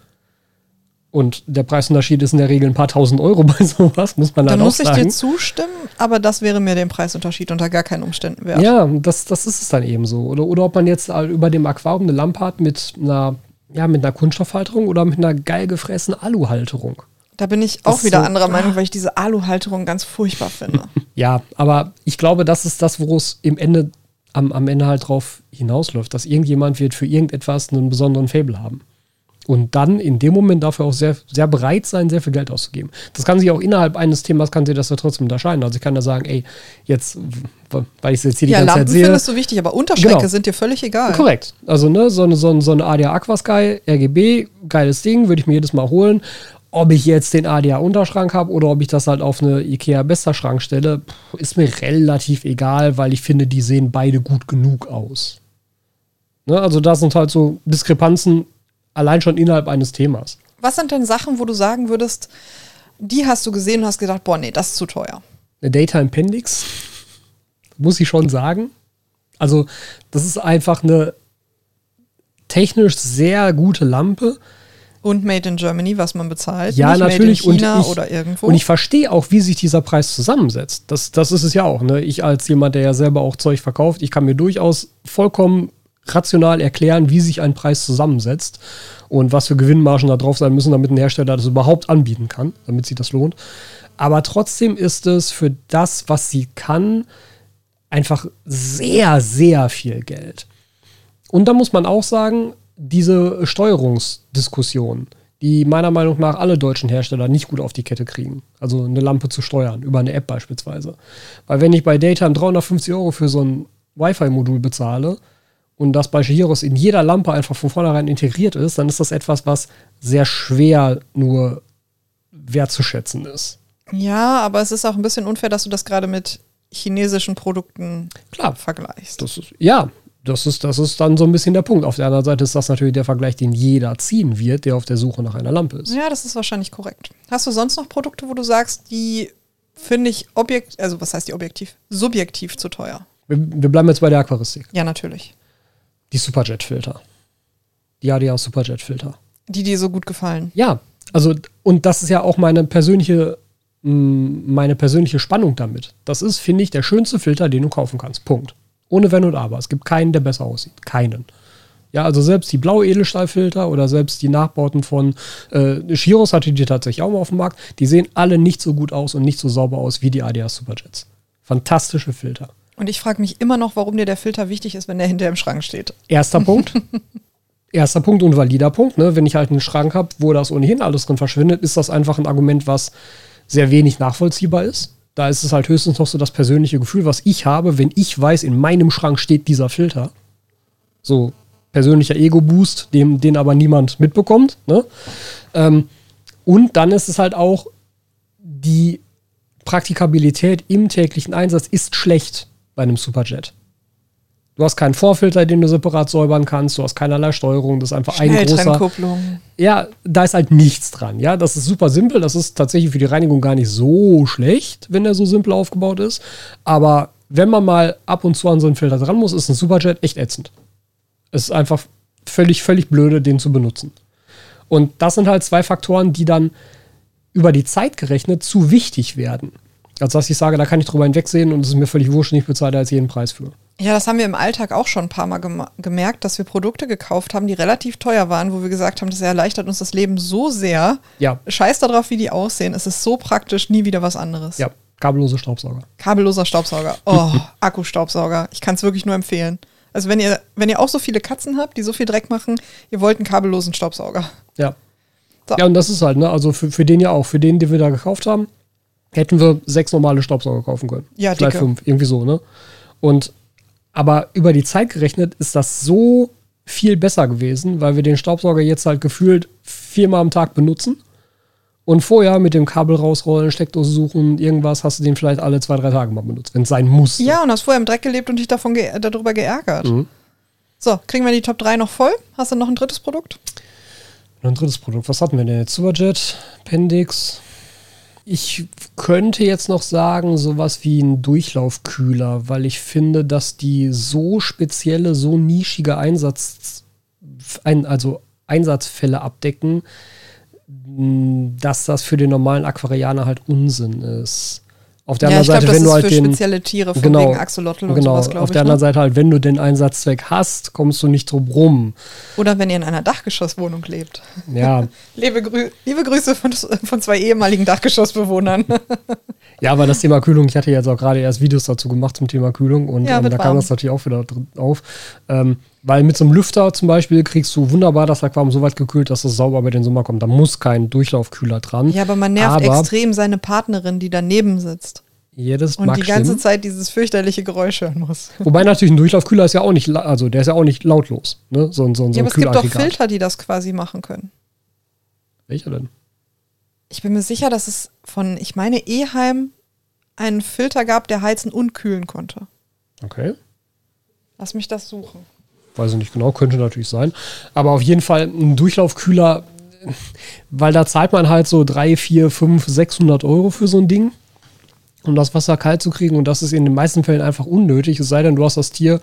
Und der Preisunterschied ist in der Regel ein paar tausend Euro bei *laughs* sowas, muss man dann auch sagen. Dann muss ich dir zustimmen, aber das wäre mir der Preisunterschied unter gar keinen Umständen wert. Ja, das, das ist es dann eben so. Oder, oder ob man jetzt über dem Aquarium eine Lampe hat mit einer, ja, mit einer Kunststoffhalterung oder mit einer geil gefressenen Aluhalterung. Da bin ich auch wieder so, anderer Meinung, weil ich diese Aluhalterung ganz furchtbar finde. *laughs* ja, aber ich glaube, das ist das, worum es im Ende, am, am Ende halt drauf hinausläuft, dass irgendjemand wird für irgendetwas einen besonderen Fable haben und dann in dem Moment dafür auch sehr, sehr bereit sein, sehr viel Geld auszugeben. Das kann sich auch innerhalb eines Themas, kann sich das ja trotzdem unterscheiden. Also ich kann da sagen, ey, jetzt, weil ich es jetzt hier ja, die ganze Lampen Zeit sehe. findest du wichtig, aber Unterschränke genau. sind dir völlig egal. Korrekt. Also ne, so eine, so eine, so eine ADA Aquasky, RGB, geiles Ding, würde ich mir jedes Mal holen. Ob ich jetzt den ADA Unterschrank habe oder ob ich das halt auf eine IKEA Bester Schrank stelle, ist mir relativ egal, weil ich finde, die sehen beide gut genug aus. Ne, also da sind halt so Diskrepanzen Allein schon innerhalb eines Themas. Was sind denn Sachen, wo du sagen würdest, die hast du gesehen und hast gedacht, boah, nee, das ist zu teuer? Eine Data Appendix, muss ich schon sagen. Also, das ist einfach eine technisch sehr gute Lampe. Und Made in Germany, was man bezahlt. Ja, natürlich. In China und ich, oder irgendwo. Und ich verstehe auch, wie sich dieser Preis zusammensetzt. Das, das ist es ja auch. Ne? Ich als jemand, der ja selber auch Zeug verkauft, ich kann mir durchaus vollkommen rational erklären, wie sich ein Preis zusammensetzt und was für Gewinnmargen da drauf sein müssen, damit ein Hersteller das überhaupt anbieten kann, damit sich das lohnt. Aber trotzdem ist es für das, was sie kann, einfach sehr, sehr viel Geld. Und da muss man auch sagen, diese Steuerungsdiskussion, die meiner Meinung nach alle deutschen Hersteller nicht gut auf die Kette kriegen. Also eine Lampe zu steuern, über eine App beispielsweise. Weil wenn ich bei Daytime 350 Euro für so ein Wi-Fi-Modul bezahle, und das bei Giros in jeder Lampe einfach von vornherein integriert ist, dann ist das etwas, was sehr schwer nur wertzuschätzen ist. Ja, aber es ist auch ein bisschen unfair, dass du das gerade mit chinesischen Produkten Klar, vergleichst. Das ist, ja, das ist, das ist dann so ein bisschen der Punkt. Auf der anderen Seite ist das natürlich der Vergleich, den jeder ziehen wird, der auf der Suche nach einer Lampe ist. Ja, das ist wahrscheinlich korrekt. Hast du sonst noch Produkte, wo du sagst, die finde ich objektiv, also was heißt die objektiv? Subjektiv zu teuer. Wir, wir bleiben jetzt bei der Aquaristik. Ja, natürlich. Die Superjet-Filter. Die ADA Superjet-Filter. Die dir so gut gefallen. Ja, also, und das ist ja auch meine persönliche, meine persönliche Spannung damit. Das ist, finde ich, der schönste Filter, den du kaufen kannst. Punkt. Ohne Wenn und Aber. Es gibt keinen, der besser aussieht. Keinen. Ja, also selbst die blaue Edelstahlfilter oder selbst die Nachbauten von äh, Shiros hatte die tatsächlich auch mal auf dem Markt. Die sehen alle nicht so gut aus und nicht so sauber aus wie die ADA Superjets. Fantastische Filter. Und ich frage mich immer noch, warum dir der Filter wichtig ist, wenn der hinter im Schrank steht. Erster *laughs* Punkt. Erster Punkt und valider Punkt. Ne? Wenn ich halt einen Schrank habe, wo das ohnehin alles drin verschwindet, ist das einfach ein Argument, was sehr wenig nachvollziehbar ist. Da ist es halt höchstens noch so das persönliche Gefühl, was ich habe, wenn ich weiß, in meinem Schrank steht dieser Filter. So, persönlicher Ego-Boost, den, den aber niemand mitbekommt. Ne? Ähm, und dann ist es halt auch, die Praktikabilität im täglichen Einsatz ist schlecht bei einem Superjet. Du hast keinen Vorfilter, den du separat säubern kannst, du hast keinerlei Steuerung, das ist einfach ein großer. Ja, da ist halt nichts dran. Ja, das ist super simpel, das ist tatsächlich für die Reinigung gar nicht so schlecht, wenn der so simpel aufgebaut ist. Aber wenn man mal ab und zu an so einen Filter dran muss, ist ein Superjet echt ätzend. Es ist einfach völlig, völlig blöde, den zu benutzen. Und das sind halt zwei Faktoren, die dann über die Zeit gerechnet zu wichtig werden. Also, dass ich sage, da kann ich drüber hinwegsehen und es ist mir völlig wurscht, ich bezahle da jetzt jeden Preis für. Ja, das haben wir im Alltag auch schon ein paar Mal gemerkt, dass wir Produkte gekauft haben, die relativ teuer waren, wo wir gesagt haben, das erleichtert uns das Leben so sehr. Ja. Scheiß darauf, wie die aussehen. Es ist so praktisch, nie wieder was anderes. Ja, kabellose Staubsauger. Kabelloser Staubsauger. *laughs* Oh, Akkustaubsauger. Ich kann es wirklich nur empfehlen. Also wenn ihr, wenn ihr auch so viele Katzen habt, die so viel Dreck machen, ihr wollt einen kabellosen Staubsauger. Ja. So. Ja, und das ist halt, ne, also für, für den ja auch, für den, den wir da gekauft haben, hätten wir sechs normale Staubsauger kaufen können. Ja, Vielleicht dicke. fünf, irgendwie so, ne? Und aber über die Zeit gerechnet ist das so viel besser gewesen, weil wir den Staubsauger jetzt halt gefühlt viermal am Tag benutzen. Und vorher mit dem Kabel rausrollen, Steckdose suchen, irgendwas, hast du den vielleicht alle zwei, drei Tage mal benutzt, wenn es sein muss. Ja, und hast vorher im Dreck gelebt und dich davon ge darüber geärgert. Mhm. So, kriegen wir die Top 3 noch voll? Hast du noch ein drittes Produkt? Noch ein drittes Produkt. Was hatten wir denn jetzt? Superjet, Pendix. Ich könnte jetzt noch sagen, sowas wie ein Durchlaufkühler, weil ich finde, dass die so spezielle, so nischige Einsatz, ein, also Einsatzfälle abdecken, dass das für den normalen Aquarianer halt Unsinn ist. Auf der ja, anderen Seite, glaub, wenn du halt den spezielle Tiere von genau, wegen Axolotl und genau, sowas, Auf der ich, anderen ne? Seite halt, wenn du den Einsatzzweck hast, kommst du nicht drum rum. Oder wenn ihr in einer Dachgeschosswohnung lebt. Ja. *laughs* liebe, Grü liebe Grüße von, von zwei ehemaligen Dachgeschossbewohnern. *laughs* ja, aber das Thema Kühlung, ich hatte jetzt auch gerade erst Videos dazu gemacht zum Thema Kühlung und ja, ähm, da kam das natürlich auch wieder auf. Ähm, weil mit so einem Lüfter zum Beispiel kriegst du wunderbar das Aquarium so weit gekühlt, dass es sauber bei den Sommer kommt. Da muss kein Durchlaufkühler dran. Ja, aber man nervt aber, extrem seine Partnerin, die daneben sitzt. Ja, das und die ganze stimmen. Zeit dieses fürchterliche Geräusch hören muss. *laughs* Wobei natürlich ein Durchlaufkühler ist ja auch nicht, also der ist ja auch nicht lautlos. Ne? So, so, so ja, aber es gibt doch Filter, die das quasi machen können. Welcher denn? Ich bin mir sicher, dass es von, ich meine, Eheim einen Filter gab, der heizen und kühlen konnte. Okay. Lass mich das suchen weiß ich nicht genau, könnte natürlich sein. Aber auf jeden Fall ein Durchlaufkühler, weil da zahlt man halt so 3, 4, 5, 600 Euro für so ein Ding, um das Wasser kalt zu kriegen. Und das ist in den meisten Fällen einfach unnötig, es sei denn, du hast das Tier,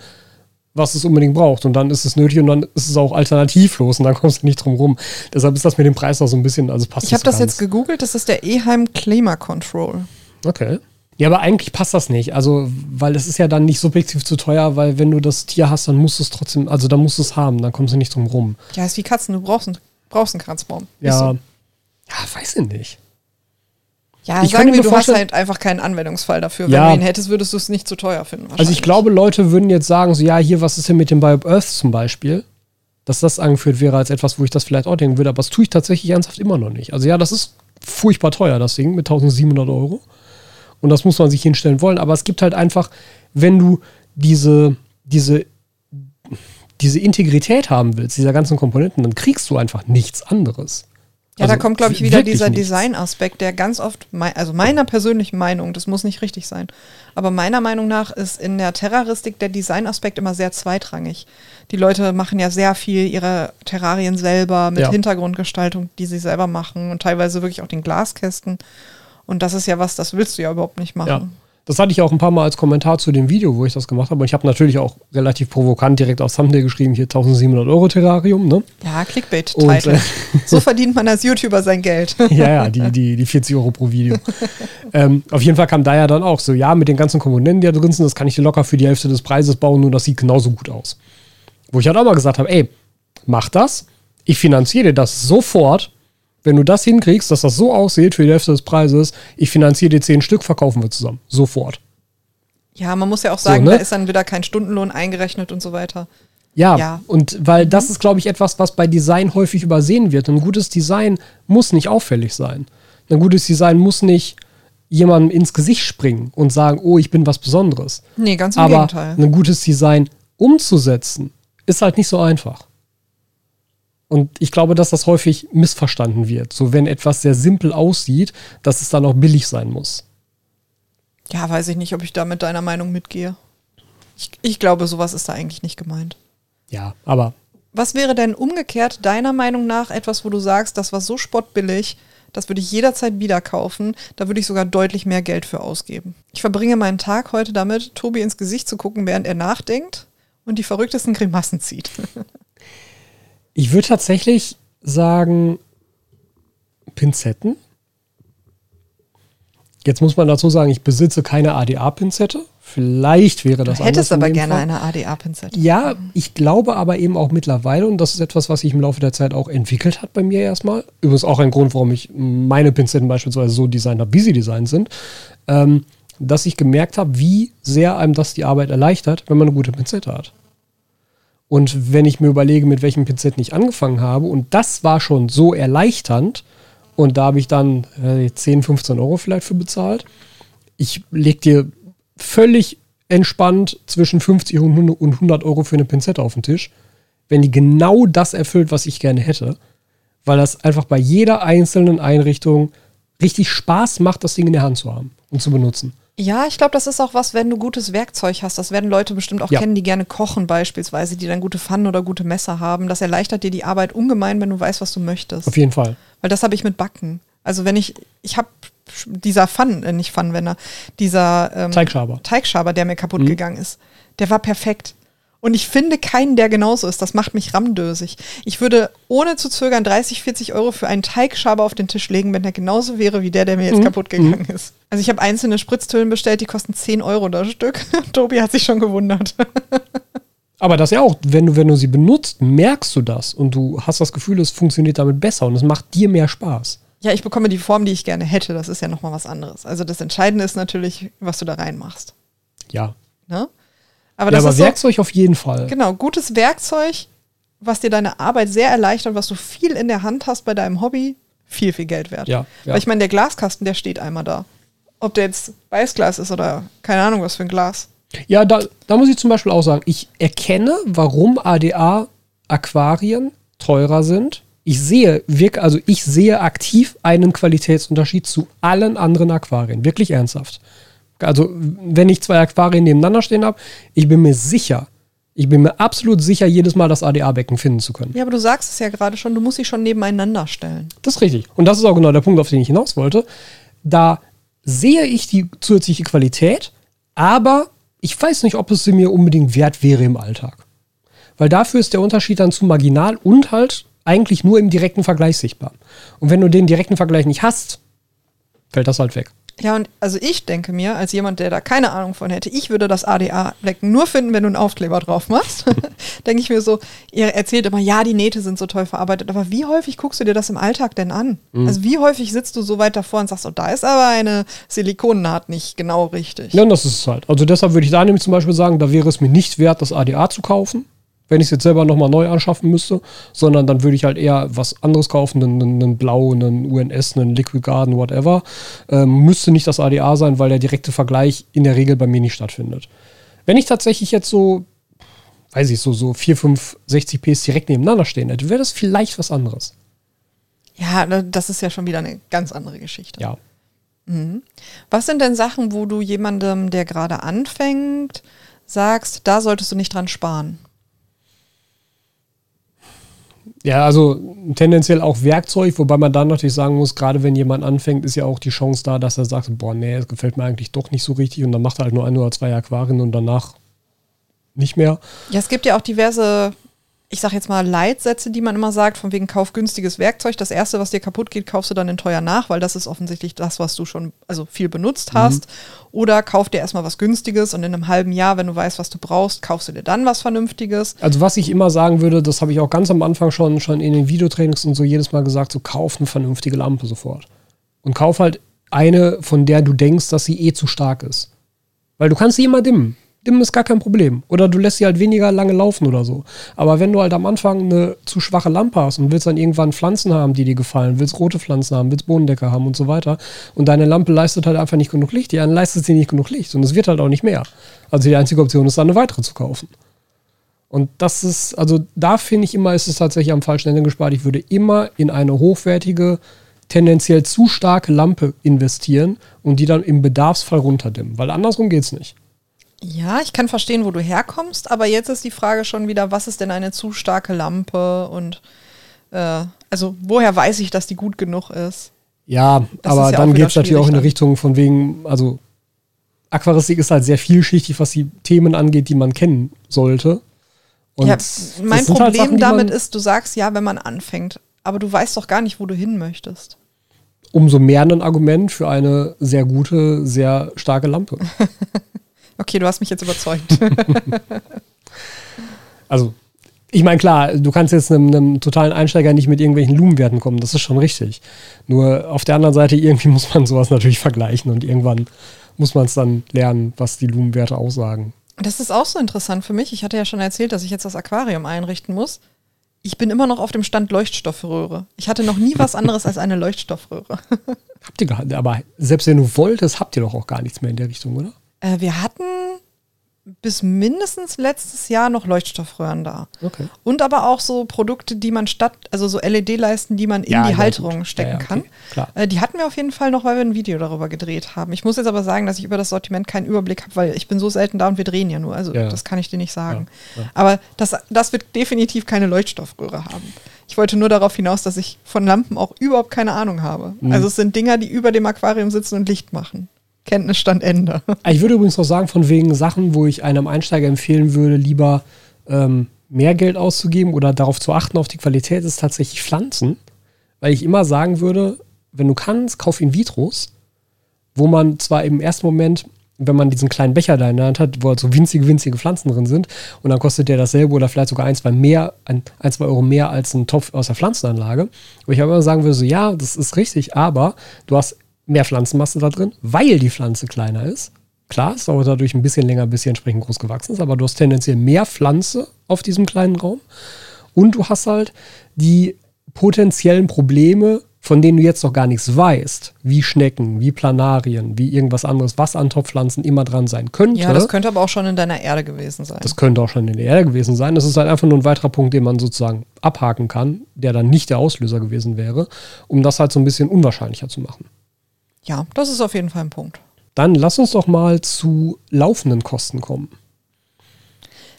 was es unbedingt braucht. Und dann ist es nötig und dann ist es auch alternativlos und dann kommst du nicht drum rum. Deshalb ist das mit dem Preis auch so ein bisschen, also passt Ich habe das jetzt gegoogelt, das ist der Eheim Klima Control. Okay. Ja, aber eigentlich passt das nicht. Also, weil es ist ja dann nicht subjektiv zu teuer, weil wenn du das Tier hast, dann musst du es trotzdem, also dann musst du es haben, dann kommst du nicht drum rum. Ja, ist wie Katzen, du brauchst, einen, brauchst einen Kratzbaum. Ja. So. Ja, weiß ich nicht. Ja, ich sagen wir, du hast halt einfach keinen Anwendungsfall dafür. Wenn ja. du ihn hättest, würdest du es nicht zu teuer finden. Also ich glaube, Leute würden jetzt sagen, so ja, hier, was ist denn mit dem Bio Earth zum Beispiel? Dass das angeführt wäre als etwas, wo ich das vielleicht auch denken würde, aber das tue ich tatsächlich ernsthaft immer noch nicht. Also ja, das ist furchtbar teuer, das Ding, mit 1700 Euro. Und das muss man sich hinstellen wollen. Aber es gibt halt einfach, wenn du diese, diese, diese Integrität haben willst, dieser ganzen Komponenten, dann kriegst du einfach nichts anderes. Ja, also da kommt, glaube ich, wieder dieser Design-Aspekt, der ganz oft, also meiner persönlichen Meinung, das muss nicht richtig sein, aber meiner Meinung nach ist in der Terroristik der Design-Aspekt immer sehr zweitrangig. Die Leute machen ja sehr viel ihre Terrarien selber mit ja. Hintergrundgestaltung, die sie selber machen und teilweise wirklich auch den Glaskästen. Und das ist ja was, das willst du ja überhaupt nicht machen. Ja. Das hatte ich auch ein paar Mal als Kommentar zu dem Video, wo ich das gemacht habe. Und ich habe natürlich auch relativ provokant direkt aufs Thumbnail geschrieben, hier 1700 Euro Terrarium, ne? Ja, Clickbait-Title. Äh, so *laughs* verdient man als YouTuber sein Geld. *laughs* ja, ja, die, die, die 40 Euro pro Video. *laughs* ähm, auf jeden Fall kam da ja dann auch so, ja, mit den ganzen Komponenten, die da drin sind, das kann ich dir locker für die Hälfte des Preises bauen, nur das sieht genauso gut aus. Wo ich halt auch mal gesagt habe, ey, mach das, ich finanziere dir das sofort, wenn du das hinkriegst, dass das so aussieht für die Hälfte des Preises, ich finanziere dir zehn Stück, verkaufen wir zusammen. Sofort. Ja, man muss ja auch sagen, so, ne? da ist dann wieder kein Stundenlohn eingerechnet und so weiter. Ja, ja. und weil das mhm. ist, glaube ich, etwas, was bei Design häufig übersehen wird. Ein gutes Design muss nicht auffällig sein. Ein gutes Design muss nicht jemandem ins Gesicht springen und sagen, oh, ich bin was Besonderes. Nee, ganz im Aber Gegenteil. Ein gutes Design umzusetzen, ist halt nicht so einfach. Und ich glaube, dass das häufig missverstanden wird. So, wenn etwas sehr simpel aussieht, dass es dann auch billig sein muss. Ja, weiß ich nicht, ob ich da mit deiner Meinung mitgehe. Ich, ich glaube, sowas ist da eigentlich nicht gemeint. Ja, aber. Was wäre denn umgekehrt deiner Meinung nach etwas, wo du sagst, das war so spottbillig, das würde ich jederzeit wieder kaufen, da würde ich sogar deutlich mehr Geld für ausgeben. Ich verbringe meinen Tag heute damit, Tobi ins Gesicht zu gucken, während er nachdenkt und die verrücktesten Grimassen zieht. *laughs* Ich würde tatsächlich sagen, Pinzetten. Jetzt muss man dazu sagen, ich besitze keine ADA-Pinzette. Vielleicht wäre das Du hättest aber gerne Fall. eine ADA-Pinzette. Ja, ich glaube aber eben auch mittlerweile, und das ist etwas, was sich im Laufe der Zeit auch entwickelt hat bei mir erstmal. Übrigens auch ein Grund, warum ich meine Pinzetten beispielsweise so designt habe, wie sie designt sind, ähm, dass ich gemerkt habe, wie sehr einem das die Arbeit erleichtert, wenn man eine gute Pinzette hat. Und wenn ich mir überlege, mit welchem Pinzetten ich angefangen habe, und das war schon so erleichternd, und da habe ich dann äh, 10, 15 Euro vielleicht für bezahlt. Ich leg dir völlig entspannt zwischen 50 und 100 Euro für eine Pinzette auf den Tisch, wenn die genau das erfüllt, was ich gerne hätte. Weil das einfach bei jeder einzelnen Einrichtung richtig Spaß macht, das Ding in der Hand zu haben und zu benutzen. Ja, ich glaube, das ist auch was, wenn du gutes Werkzeug hast. Das werden Leute bestimmt auch ja. kennen, die gerne kochen beispielsweise, die dann gute Pfannen oder gute Messer haben. Das erleichtert dir die Arbeit ungemein, wenn du weißt, was du möchtest. Auf jeden Fall. Weil das habe ich mit Backen. Also wenn ich, ich habe dieser Pfannen, äh, nicht Pfannenwender, dieser ähm, Teigschaber. Teigschaber, der mir kaputt mhm. gegangen ist, der war perfekt. Und ich finde keinen, der genauso ist. Das macht mich ramdösig. Ich würde ohne zu zögern 30, 40 Euro für einen Teigschaber auf den Tisch legen, wenn der genauso wäre wie der, der mir jetzt mhm. kaputt gegangen mhm. ist. Also ich habe einzelne Spritztönen bestellt, die kosten 10 Euro das Stück. *laughs* Tobi hat sich schon gewundert. *laughs* Aber das ja auch, wenn du, wenn du sie benutzt, merkst du das und du hast das Gefühl, es funktioniert damit besser und es macht dir mehr Spaß. Ja, ich bekomme die Form, die ich gerne hätte. Das ist ja nochmal was anderes. Also das Entscheidende ist natürlich, was du da reinmachst. Ja. Ne? Aber, das ja, aber ist Werkzeug so, auf jeden Fall. Genau, gutes Werkzeug, was dir deine Arbeit sehr erleichtert, was du viel in der Hand hast bei deinem Hobby, viel, viel Geld wert. Ja, ja. Weil ich meine, der Glaskasten, der steht einmal da. Ob der jetzt Weißglas ist oder keine Ahnung, was für ein Glas. Ja, da, da muss ich zum Beispiel auch sagen, ich erkenne, warum ADA-Aquarien teurer sind. Ich sehe, wirk, also ich sehe aktiv einen Qualitätsunterschied zu allen anderen Aquarien. Wirklich ernsthaft. Also, wenn ich zwei Aquarien nebeneinander stehen habe, ich bin mir sicher, ich bin mir absolut sicher, jedes Mal das ADA-Becken finden zu können. Ja, aber du sagst es ja gerade schon, du musst sie schon nebeneinander stellen. Das ist richtig. Und das ist auch genau der Punkt, auf den ich hinaus wollte. Da sehe ich die zusätzliche Qualität, aber ich weiß nicht, ob es sie mir unbedingt wert wäre im Alltag. Weil dafür ist der Unterschied dann zu marginal und halt eigentlich nur im direkten Vergleich sichtbar. Und wenn du den direkten Vergleich nicht hast, fällt das halt weg. Ja, und also ich denke mir, als jemand, der da keine Ahnung von hätte, ich würde das ADA-Lecken nur finden, wenn du einen Aufkleber drauf machst. *laughs* denke ich mir so, ihr erzählt immer, ja, die Nähte sind so toll verarbeitet, aber wie häufig guckst du dir das im Alltag denn an? Mhm. Also wie häufig sitzt du so weit davor und sagst, oh, da ist aber eine Silikonnaht nicht genau richtig. Ja, das ist es halt. Also deshalb würde ich da nämlich zum Beispiel sagen, da wäre es mir nicht wert, das ADA zu kaufen wenn ich es jetzt selber nochmal neu anschaffen müsste, sondern dann würde ich halt eher was anderes kaufen, einen, einen Blau, einen UNS, einen Liquid Garden, whatever. Ähm, müsste nicht das ADA sein, weil der direkte Vergleich in der Regel bei mir nicht stattfindet. Wenn ich tatsächlich jetzt so, weiß ich, so, so 4, 5, 60 Ps direkt nebeneinander stehen hätte, wäre das vielleicht was anderes. Ja, das ist ja schon wieder eine ganz andere Geschichte. Ja. Mhm. Was sind denn Sachen, wo du jemandem, der gerade anfängt, sagst, da solltest du nicht dran sparen? Ja, also tendenziell auch Werkzeug, wobei man dann natürlich sagen muss, gerade wenn jemand anfängt, ist ja auch die Chance da, dass er sagt, boah, nee, es gefällt mir eigentlich doch nicht so richtig und dann macht er halt nur ein oder zwei Aquarien und danach nicht mehr. Ja, es gibt ja auch diverse ich sag jetzt mal, Leitsätze, die man immer sagt, von wegen kauf günstiges Werkzeug. Das erste, was dir kaputt geht, kaufst du dann in teuer nach, weil das ist offensichtlich das, was du schon also viel benutzt hast. Mhm. Oder kauf dir erstmal was Günstiges und in einem halben Jahr, wenn du weißt, was du brauchst, kaufst du dir dann was Vernünftiges. Also was ich immer sagen würde, das habe ich auch ganz am Anfang schon, schon in den Videotrainings und so jedes Mal gesagt, so kauf eine vernünftige Lampe sofort. Und kauf halt eine, von der du denkst, dass sie eh zu stark ist. Weil du kannst sie immer dimmen. Dimmen ist gar kein Problem. Oder du lässt sie halt weniger lange laufen oder so. Aber wenn du halt am Anfang eine zu schwache Lampe hast und willst dann irgendwann Pflanzen haben, die dir gefallen, willst rote Pflanzen haben, willst Bodendecker haben und so weiter und deine Lampe leistet halt einfach nicht genug Licht, dann leistet sie nicht genug Licht und es wird halt auch nicht mehr. Also die einzige Option ist dann eine weitere zu kaufen. Und das ist, also da finde ich immer, ist es tatsächlich am falschen Ende gespart. Ich würde immer in eine hochwertige, tendenziell zu starke Lampe investieren und die dann im Bedarfsfall runterdimmen, weil andersrum geht es nicht. Ja, ich kann verstehen, wo du herkommst, aber jetzt ist die Frage schon wieder, was ist denn eine zu starke Lampe und äh, also woher weiß ich, dass die gut genug ist? Ja, das aber ist ja dann geht es natürlich auch in die Richtung von wegen, also Aquaristik ist halt sehr vielschichtig, was die Themen angeht, die man kennen sollte. Und ja, mein halt Problem halt Sachen, damit ist, du sagst ja, wenn man anfängt, aber du weißt doch gar nicht, wo du hin möchtest. Umso mehr ein Argument für eine sehr gute, sehr starke Lampe. *laughs* Okay, du hast mich jetzt überzeugt. *laughs* also, ich meine, klar, du kannst jetzt einem, einem, totalen Einsteiger nicht mit irgendwelchen Lumenwerten kommen, das ist schon richtig. Nur auf der anderen Seite, irgendwie *laughs* muss man sowas natürlich vergleichen und irgendwann muss man es dann lernen, was die Lumenwerte aussagen. Das ist auch so interessant für mich. Ich hatte ja schon erzählt, dass ich jetzt das Aquarium einrichten muss. Ich bin immer noch auf dem Stand Leuchtstoffröhre. Ich hatte noch nie was anderes als eine Leuchtstoffröhre. *laughs* habt ihr gar aber selbst wenn du wolltest, habt ihr doch auch gar nichts mehr in der Richtung, oder? Äh, wir hatten bis mindestens letztes Jahr noch Leuchtstoffröhren da. Okay. Und aber auch so Produkte, die man statt, also so LED-Leisten, die man in ja, die Halterung stecken ja, ja, okay. kann. Äh, die hatten wir auf jeden Fall noch, weil wir ein Video darüber gedreht haben. Ich muss jetzt aber sagen, dass ich über das Sortiment keinen Überblick habe, weil ich bin so selten da und wir drehen ja nur. Also das kann ich dir nicht sagen. Aber das, das wird definitiv keine Leuchtstoffröhre haben. Ich wollte nur darauf hinaus, dass ich von Lampen auch überhaupt keine Ahnung habe. Mhm. Also es sind Dinger, die über dem Aquarium sitzen und Licht machen. Kenntnisstand Ende. *laughs* Ich würde übrigens noch sagen, von wegen Sachen, wo ich einem Einsteiger empfehlen würde, lieber ähm, mehr Geld auszugeben oder darauf zu achten, auf die Qualität, ist tatsächlich Pflanzen. Weil ich immer sagen würde, wenn du kannst, kauf in Vitros, wo man zwar im ersten Moment, wenn man diesen kleinen Becher da in der Hand hat, wo halt so winzige, winzige Pflanzen drin sind, und dann kostet der dasselbe oder vielleicht sogar ein, zwei mehr, ein, ein zwei Euro mehr als ein Topf aus der Pflanzenanlage. Wo ich aber immer sagen würde, so ja, das ist richtig, aber du hast mehr Pflanzenmasse da drin, weil die Pflanze kleiner ist. Klar, es dauert dadurch ein bisschen länger, bis sie entsprechend groß gewachsen ist, aber du hast tendenziell mehr Pflanze auf diesem kleinen Raum. Und du hast halt die potenziellen Probleme, von denen du jetzt noch gar nichts weißt, wie Schnecken, wie Planarien, wie irgendwas anderes, was an Topfpflanzen immer dran sein könnte. Ja, das könnte aber auch schon in deiner Erde gewesen sein. Das könnte auch schon in der Erde gewesen sein. Das ist halt einfach nur ein weiterer Punkt, den man sozusagen abhaken kann, der dann nicht der Auslöser gewesen wäre, um das halt so ein bisschen unwahrscheinlicher zu machen. Ja, das ist auf jeden Fall ein Punkt. Dann lass uns doch mal zu laufenden Kosten kommen.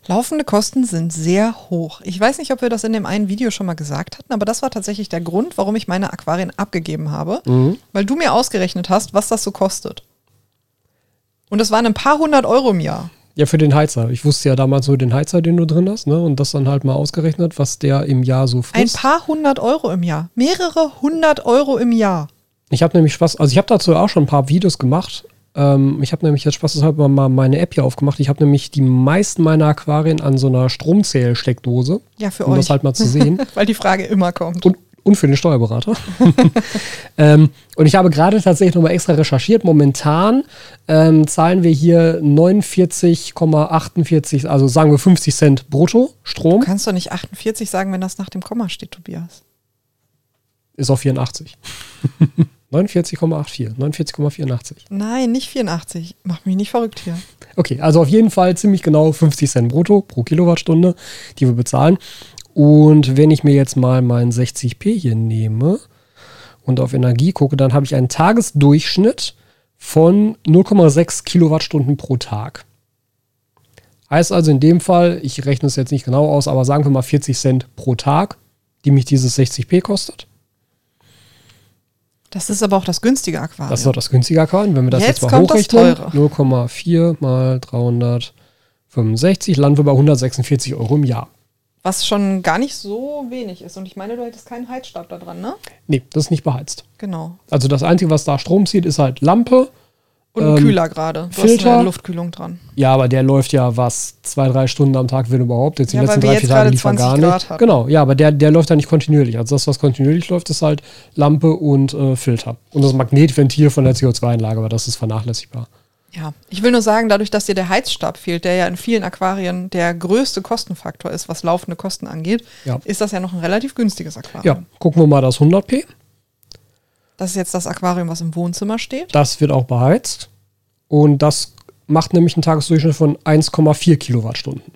Laufende Kosten sind sehr hoch. Ich weiß nicht, ob wir das in dem einen Video schon mal gesagt hatten, aber das war tatsächlich der Grund, warum ich meine Aquarien abgegeben habe, mhm. weil du mir ausgerechnet hast, was das so kostet. Und das waren ein paar hundert Euro im Jahr. Ja, für den Heizer. Ich wusste ja damals nur den Heizer, den du drin hast, ne? Und das dann halt mal ausgerechnet, was der im Jahr so frisst. Ein paar hundert Euro im Jahr. Mehrere hundert Euro im Jahr. Ich habe nämlich Spaß, also ich habe dazu auch schon ein paar Videos gemacht. Ähm, ich habe nämlich jetzt spaßeshalber mal meine App hier aufgemacht. Ich habe nämlich die meisten meiner Aquarien an so einer Stromzählsteckdose. Ja, für um euch. Um das halt mal zu sehen. *laughs* Weil die Frage immer kommt. Und, und für den Steuerberater. *laughs* ähm, und ich habe gerade tatsächlich nochmal extra recherchiert. Momentan ähm, zahlen wir hier 49,48, also sagen wir 50 Cent brutto Strom. Du kannst doch nicht 48 sagen, wenn das nach dem Komma steht, Tobias. Ist auf 84. *laughs* 49,84, 49,84. Nein, nicht 84. Mach mich nicht verrückt hier. Okay, also auf jeden Fall ziemlich genau 50 Cent brutto pro Kilowattstunde, die wir bezahlen. Und wenn ich mir jetzt mal mein 60p hier nehme und auf Energie gucke, dann habe ich einen Tagesdurchschnitt von 0,6 Kilowattstunden pro Tag. Heißt also in dem Fall, ich rechne es jetzt nicht genau aus, aber sagen wir mal 40 Cent pro Tag die mich dieses 60p kostet. Das ist aber auch das günstige Aquarium. Das ist auch das günstige Aquarium. Wenn wir das Jetzt jetzt, mal hochrechnen, teure. 0,4 mal 365, landen wir bei 146 Euro im Jahr. Was schon gar nicht so wenig ist. Und ich meine, du hättest keinen Heizstab da dran, ne? Nee, das ist nicht beheizt. Genau. Also das Einzige, was da Strom zieht, ist halt Lampe. Und ein Ähm, Kühler gerade. Du Filter. hast eine Luftkühlung dran. Ja, aber der läuft ja was, zwei, drei Stunden am Tag, wenn überhaupt. Jetzt die Ja, letzten drei, vier Tage gerade lief er 20 gar Grad nicht. hatten. Genau, ja, aber der, der läuft ja nicht kontinuierlich. Also das, was kontinuierlich läuft, ist halt Lampe und äh, Filter. Und das Magnetventil von der CO2-Anlage, aber das ist vernachlässigbar. Ja, ich will nur sagen, dadurch, dass dir der Heizstab fehlt, der ja in vielen Aquarien der größte Kostenfaktor ist, was laufende Kosten angeht, Ja. ist das ja noch ein relativ günstiges Aquarium. Ja, gucken wir mal das 100p. Das ist jetzt das Aquarium, was im Wohnzimmer steht. Das wird auch beheizt. Und das macht nämlich einen Tagesdurchschnitt von 1,4 Kilowattstunden.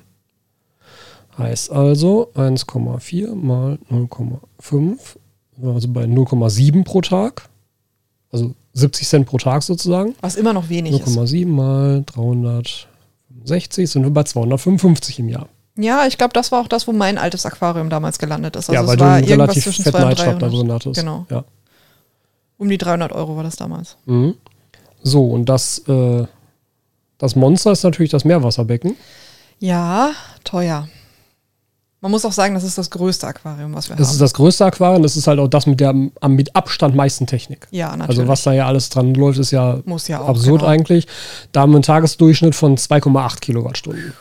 Heißt also 1,4 mal 0,5, also bei 0,7 pro Tag. Also 70 Cent pro Tag sozusagen. Was immer noch wenig ist. 0,7 mal 365 sind wir bei 255 im Jahr. Ja, ich glaube, das war auch das, wo mein altes Aquarium damals gelandet ist. Also ja, es weil du war einen irgendwas relativ zwischen fetten 200 und Heizstab da 300. drin hattest. Genau. Ja. Um die 300 Euro war das damals. Mhm. So, und das, äh, das Monster ist natürlich das Meerwasserbecken. Ja, teuer. Man muss auch sagen, das ist das größte Aquarium, was wir Das haben. ist das größte Aquarium, das ist halt auch das mit der am mit Abstand meisten Technik. ja, natürlich. Also was da ja alles dran läuft, ist ja ja auch, absurd genau. eigentlich. Da haben wir einen Tagesdurchschnitt von 2,8 Kilowattstunden.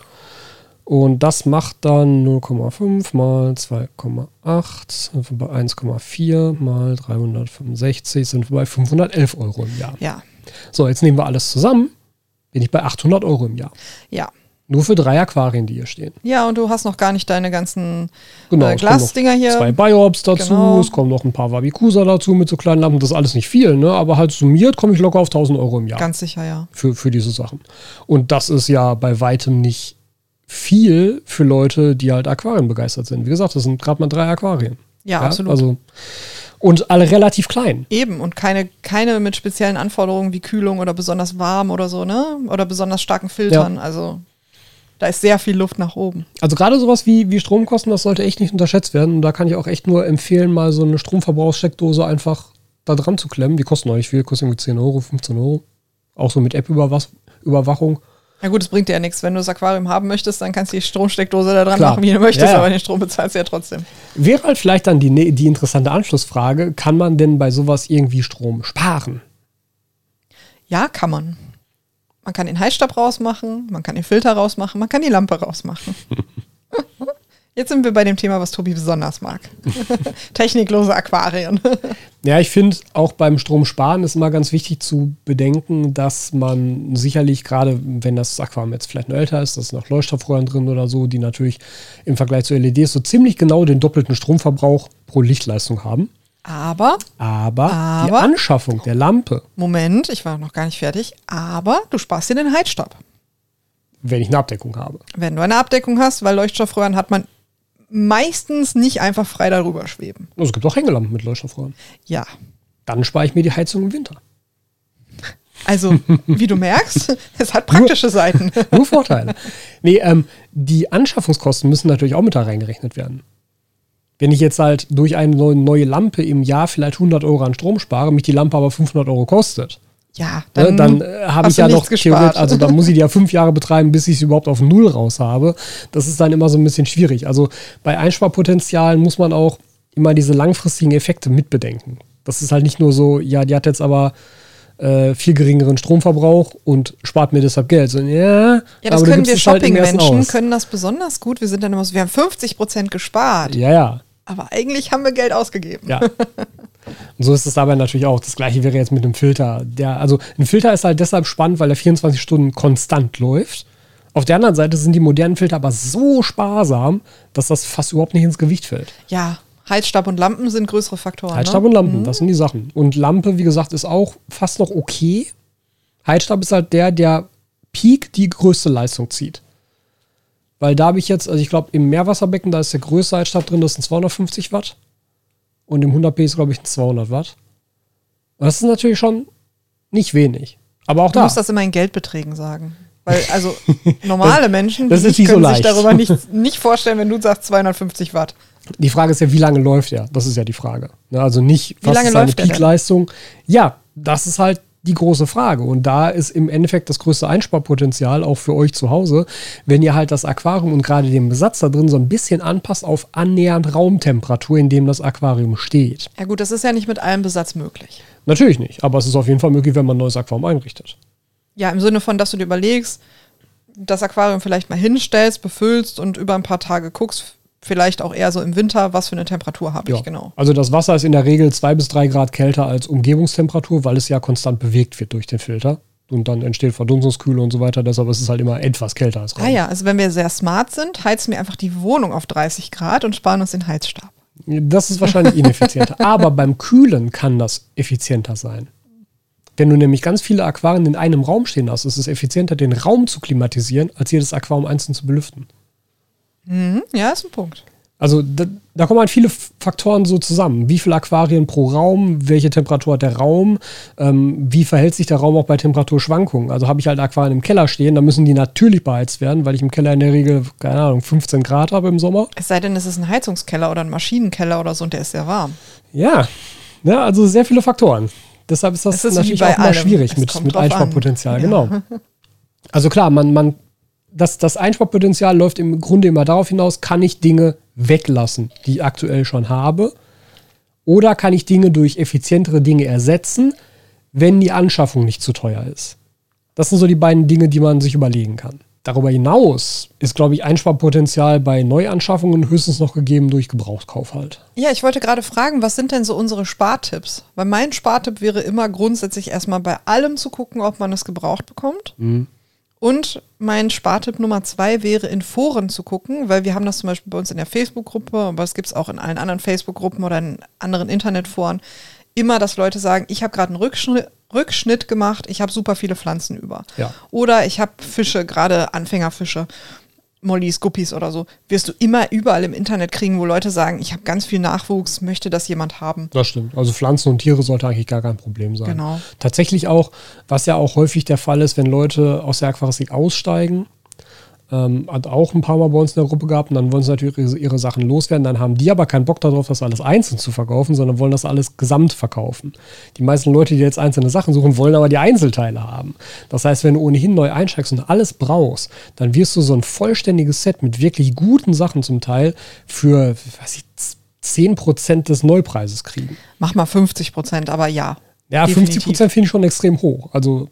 Und das macht dann 0,5 mal 2,8, sind wir bei 1,4 mal 365, sind wir bei 511 Euro im Jahr. Ja, So, jetzt nehmen wir alles zusammen, bin ich bei 800 Euro im Jahr. ja. Nur für drei Aquarien, die hier stehen. Ja, und du hast noch gar nicht deine ganzen Genau, äh, Glasdinger hier. Zwei Biobs dazu, Genau. es kommen noch ein paar Wabikusa dazu mit so kleinen Lampen. Das ist alles nicht viel, ne? aber halt summiert komme ich locker auf 1000 Euro im Jahr Ganz sicher, ja. für, für diese Sachen. Und das ist ja bei weitem nicht viel für Leute, die halt Aquarien begeistert sind. Wie gesagt, das sind gerade mal drei Aquarien. Ja, absolut. Also, und alle relativ klein. Eben, und keine, keine mit speziellen Anforderungen wie Kühlung oder besonders warm oder so, ne? Oder besonders starken Filtern. Also da ist sehr viel Luft nach oben. Also gerade sowas wie, wie Stromkosten, das sollte echt nicht unterschätzt werden. Und da kann ich auch echt nur empfehlen, mal so eine Stromverbrauchssteckdose einfach da dran zu klemmen. Die kosten auch nicht viel, kosten irgendwie 10 Euro, 15 Euro. Auch so mit App-Überwachung. Ja gut, es bringt dir ja nichts. Wenn du das Aquarium haben möchtest, dann kannst du die Stromsteckdose da dran Klar. machen, wie du möchtest, Ja, ja. aber den Strom bezahlst du ja trotzdem. Wäre halt vielleicht dann die, ne- die interessante Anschlussfrage, kann man denn bei sowas irgendwie Strom sparen? Ja, kann man. Man kann den Heizstab rausmachen, man kann den Filter rausmachen, man kann die Lampe rausmachen. *laughs* Jetzt sind wir bei dem Thema, was Tobi besonders mag. *laughs* Techniklose Aquarien. Ja, ich finde auch beim Stromsparen ist immer ganz wichtig zu bedenken, dass man sicherlich gerade, wenn das Aquarium jetzt vielleicht noch älter ist, da sind noch Leuchtstoffröhren drin oder so, die natürlich im Vergleich zu LEDs so ziemlich genau den doppelten Stromverbrauch pro Lichtleistung haben. Aber, Aber, die Aber- Anschaffung der Lampe, Moment, ich war noch gar nicht fertig, aber du sparst dir den Heizstab. wenn ich eine Abdeckung habe. Wenn du eine Abdeckung hast, weil Leuchtstoffröhren hat man meistens nicht einfach frei darüber schweben. Also es gibt auch Hängelampen mit Leuchtstoffröhren. Ja. Dann spare ich mir die Heizung im Winter. Also, *laughs* wie du merkst, es hat praktische Seiten. *laughs* Nur Vorteile. nee, ähm, die Anschaffungskosten müssen natürlich auch mit da reingerechnet werden. Wenn ich jetzt halt durch eine neue, neue Lampe im Jahr vielleicht 100 Euro an Strom spare, mich die Lampe aber 500 Euro kostet, Ja, dann, dann, ne, dann äh, habe ich ja noch gespart. theoretisch, also dann muss ich die ja fünf Jahre betreiben, bis ich es überhaupt auf Null raus habe. Das ist dann immer so ein bisschen schwierig. Also bei Einsparpotenzialen muss man auch immer diese langfristigen Effekte mitbedenken. Das ist halt nicht nur so, ja, die hat jetzt aber äh, viel geringeren Stromverbrauch und spart mir deshalb Geld. So, ja, ja, das aber können wir halt Shopping-Menschen, aus. können das besonders gut. Wir sind dann immer so, wir haben 50 Prozent gespart. Ja, ja. Aber eigentlich haben wir Geld ausgegeben. Ja. *laughs* Und so ist es dabei natürlich auch. Das gleiche wäre jetzt mit einem Filter. Der, also ein Filter ist halt deshalb spannend, weil er 24 Stunden konstant läuft. Auf der anderen Seite sind die modernen Filter aber so sparsam, dass das fast überhaupt nicht ins Gewicht fällt. Ja, Heizstab und Lampen sind größere Faktoren. Heizstab ne? und Lampen, das sind die Sachen. Und Lampe, wie gesagt, ist auch fast noch okay. Heizstab ist halt der, der Peak die größte Leistung zieht. Weil da habe ich jetzt, also ich glaube, im Meerwasserbecken, da ist der größte Heizstab drin, das sind 250 Watt. Und im 100p ist, glaube ich, ein 200 Watt. Und das ist natürlich schon nicht wenig. Aber auch Du da. musst das immer in Geldbeträgen sagen. Weil, also, *laughs* normale Menschen das die ist nicht so können sich darüber nicht, *laughs* nicht vorstellen, wenn du sagst 250 Watt. Die Frage ist ja, wie lange läuft er? Das ist ja die Frage. Ne, also nicht, was ist seine Peakleistung? Ja, das ist halt die große Frage. Und da ist im Endeffekt das größte Einsparpotenzial auch für euch zu Hause, wenn ihr halt das Aquarium und gerade den Besatz da drin so ein bisschen anpasst auf annähernd Raumtemperatur, in dem das Aquarium steht. Ja gut, das ist ja nicht mit allem Besatz möglich. Natürlich nicht, aber es ist auf jeden Fall möglich, wenn man ein neues Aquarium einrichtet. Ja, im Sinne von, dass du dir überlegst, das Aquarium vielleicht mal hinstellst, befüllst und über ein paar Tage guckst, vielleicht auch eher so im Winter, was für eine Temperatur habe ja. ich genau. Also das Wasser ist in der Regel zwei bis drei Grad kälter als Umgebungstemperatur, weil es ja konstant bewegt wird durch den Filter. Und dann entsteht Verdunstungskühle und so weiter. Deshalb ist es halt immer etwas kälter als Raum. Ah ja, also wenn wir sehr smart sind, heizen wir einfach die Wohnung auf 30 Grad und sparen uns den Heizstab. Das ist wahrscheinlich ineffizienter. *laughs* Aber beim Kühlen kann das effizienter sein. Wenn du nämlich ganz viele Aquarien in einem Raum stehen hast, ist es effizienter, den Raum zu klimatisieren, als jedes Aquarium einzeln zu belüften. Mhm, ja, ist ein Punkt. Also da, da, kommen halt viele Faktoren so zusammen. Wie viele Aquarien pro Raum? Welche Temperatur hat der Raum? Ähm, wie verhält sich der Raum auch bei Temperaturschwankungen? Also habe ich halt Aquarien im Keller stehen, dann müssen die natürlich beheizt werden, weil ich im Keller in der Regel, keine Ahnung, 15 Grad habe im Sommer. Es sei denn, es ist ein Heizungskeller oder ein Maschinenkeller oder so und der ist sehr warm. Ja, ja also sehr viele Faktoren. Deshalb ist das, ist natürlich auch mal schwierig mit, mit Einsparpotenzial, ja. genau. *laughs* Also klar, man, man das, das Einsparpotenzial läuft im Grunde immer darauf hinaus, kann ich Dinge weglassen, die ich aktuell schon habe, oder kann ich Dinge durch effizientere Dinge ersetzen, wenn die Anschaffung nicht zu teuer ist. Das sind so die beiden Dinge, die man sich überlegen kann. Darüber hinaus ist, glaube ich, Einsparpotenzial bei Neuanschaffungen höchstens noch gegeben durch Gebrauchskauf halt. Ja, ich wollte gerade fragen, was sind denn so unsere Spartipps? Weil mein Spartipp wäre immer grundsätzlich erstmal bei allem zu gucken, ob man es gebraucht bekommt. Mhm. Und mein Spartipp Nummer zwei wäre, in Foren zu gucken, weil wir haben das zum Beispiel bei uns in der Facebook-Gruppe, aber es gibt es auch in allen anderen Facebook-Gruppen oder in anderen Internetforen, immer, dass Leute sagen, ich habe gerade einen Rückschnitt, Rückschnitt gemacht, ich habe super viele Pflanzen über. Ja. Oder ich habe Fische, gerade Anfängerfische. Mollys, Guppies oder so, wirst du immer überall im Internet kriegen, wo Leute sagen, ich habe ganz viel Nachwuchs, möchte das jemand haben. Das stimmt. Also Pflanzen und Tiere sollte eigentlich gar kein Problem sein. Genau. Tatsächlich auch, was ja auch häufig der Fall ist, wenn Leute aus der Aquaristik aussteigen, ähm, hat auch ein paar Mal bei uns in der Gruppe gehabt und dann wollen sie natürlich ihre, ihre, Sachen loswerden. Dann haben die aber keinen Bock darauf, das alles einzeln zu verkaufen, sondern wollen das alles gesamt verkaufen. Die meisten Leute, die jetzt einzelne Sachen suchen, wollen aber die Einzelteile haben. Das heißt, wenn du ohnehin neu einsteigst und alles brauchst, dann wirst du so ein vollständiges Set mit wirklich guten Sachen zum Teil für, was ich, 10% des Neupreises kriegen. Mach mal 50%, aber ja. Ja, definitiv. 50% finde ich schon extrem hoch. Also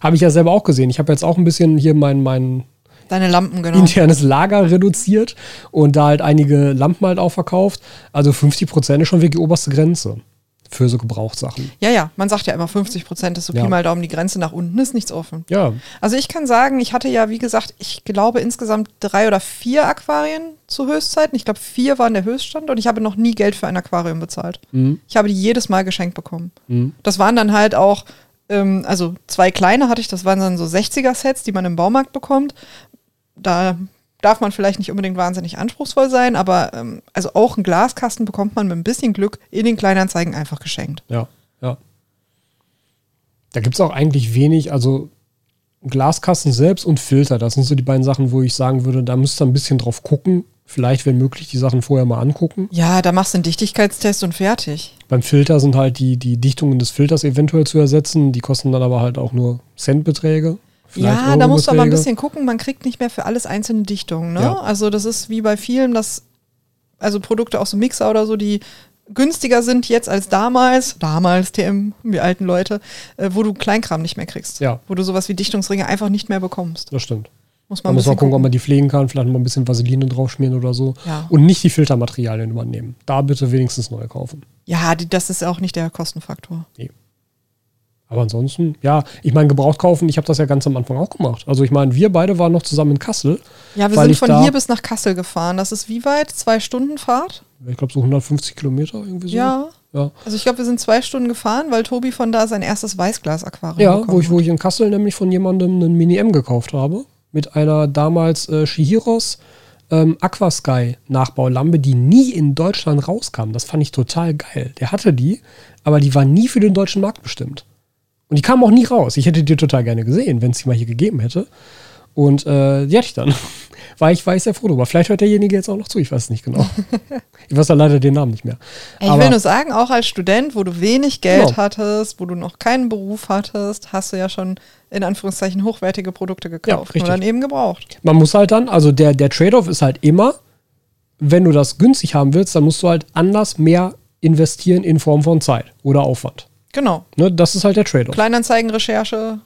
habe ich ja selber auch gesehen. Ich habe jetzt auch ein bisschen hier mein, mein Deine Lampen, genau. internes Lager reduziert und da halt einige Lampen halt auch verkauft. Also 50 Prozent ist schon wirklich die oberste Grenze für so Gebrauchssachen. Ja, ja, man sagt ja immer 50 Prozent ist so ja. Pi mal Daumen die Grenze, nach unten ist nichts offen. Ja. Also ich kann sagen, ich hatte ja, wie gesagt, ich glaube insgesamt drei oder vier Aquarien zu Höchstzeiten. Ich glaube, vier waren der Höchststand und ich habe noch nie Geld für ein Aquarium bezahlt. Mhm. Ich habe die jedes Mal geschenkt bekommen. Mhm. Das waren dann halt auch ähm, also zwei kleine hatte ich, das waren dann so 60er-Sets, die man im Baumarkt bekommt. Da darf man vielleicht nicht unbedingt wahnsinnig anspruchsvoll sein, aber ähm, also auch einen Glaskasten bekommt man mit ein bisschen Glück in den Kleinanzeigen einfach geschenkt. Ja, ja. Da gibt es auch eigentlich wenig, also Glaskasten selbst und Filter, das sind so die beiden Sachen, wo ich sagen würde, da müsst ihr ein bisschen drauf gucken, vielleicht, wenn möglich, die Sachen vorher mal angucken. Ja, da machst du einen Dichtigkeitstest und fertig. Beim Filter sind halt die, die Dichtungen des Filters eventuell zu ersetzen. Die kosten dann aber halt auch nur Centbeträge. Ja, da musst du aber ein bisschen gucken. Man kriegt nicht mehr für alles einzelne Dichtungen. Ne? Ja. Also das ist wie bei vielen, dass also Produkte aus so Mixer oder so, die günstiger sind jetzt als damals, damals TM, wie alten Leute, äh, wo du Kleinkram nicht mehr kriegst. Ja. Wo du sowas wie Dichtungsringe einfach nicht mehr bekommst. Das stimmt. Muss man da muss man gucken, gucken, ob man die pflegen kann, vielleicht mal ein bisschen Vaseline draufschmieren oder so. Ja. Und nicht die Filtermaterialien übernehmen. Da bitte wenigstens neue kaufen. Ja, die, das ist auch nicht der Kostenfaktor. Nee. Aber ansonsten, ja, ich meine, gebraucht kaufen, ich habe das ja ganz am Anfang auch gemacht. Also ich meine, wir beide waren noch zusammen in Kassel. Ja, wir sind von hier bis nach Kassel gefahren. Das ist wie weit? Zwei Stunden Fahrt? Ich glaube so 150 Kilometer irgendwie so. Ja. ja. Also ich glaube, wir sind zwei Stunden gefahren, weil Tobi von da sein erstes Weißglas-Aquarium Ja, wo ich, wo ich in Kassel nämlich von jemandem einen Mini-M gekauft habe mit einer damals äh, Shihiros ähm, Aquasky Nachbaulampe, die nie in Deutschland rauskam. Das fand ich total geil. Der hatte die, aber die war nie für den deutschen Markt bestimmt. Und die kam auch nie raus. Ich hätte die total gerne gesehen, wenn es die mal hier gegeben hätte. Und äh, die hatte ich dann. *laughs* War ich, war ich sehr froh drüber. Vielleicht hört derjenige jetzt auch noch zu, ich weiß es nicht genau. ich weiß ja leider den Namen nicht mehr. Ich Aber, will nur sagen, auch als Student, wo du wenig Geld genau. hattest, wo du noch keinen Beruf hattest, hast du ja schon in Anführungszeichen hochwertige Produkte gekauft ja, und dann eben gebraucht. Man muss halt dann, also der, der Trade-off ist halt immer, wenn du das günstig haben willst, dann musst du halt anders mehr investieren in Form von Zeit oder Aufwand. Genau. Ne, das ist halt der Trade-off. Kleinanzeigenrecherche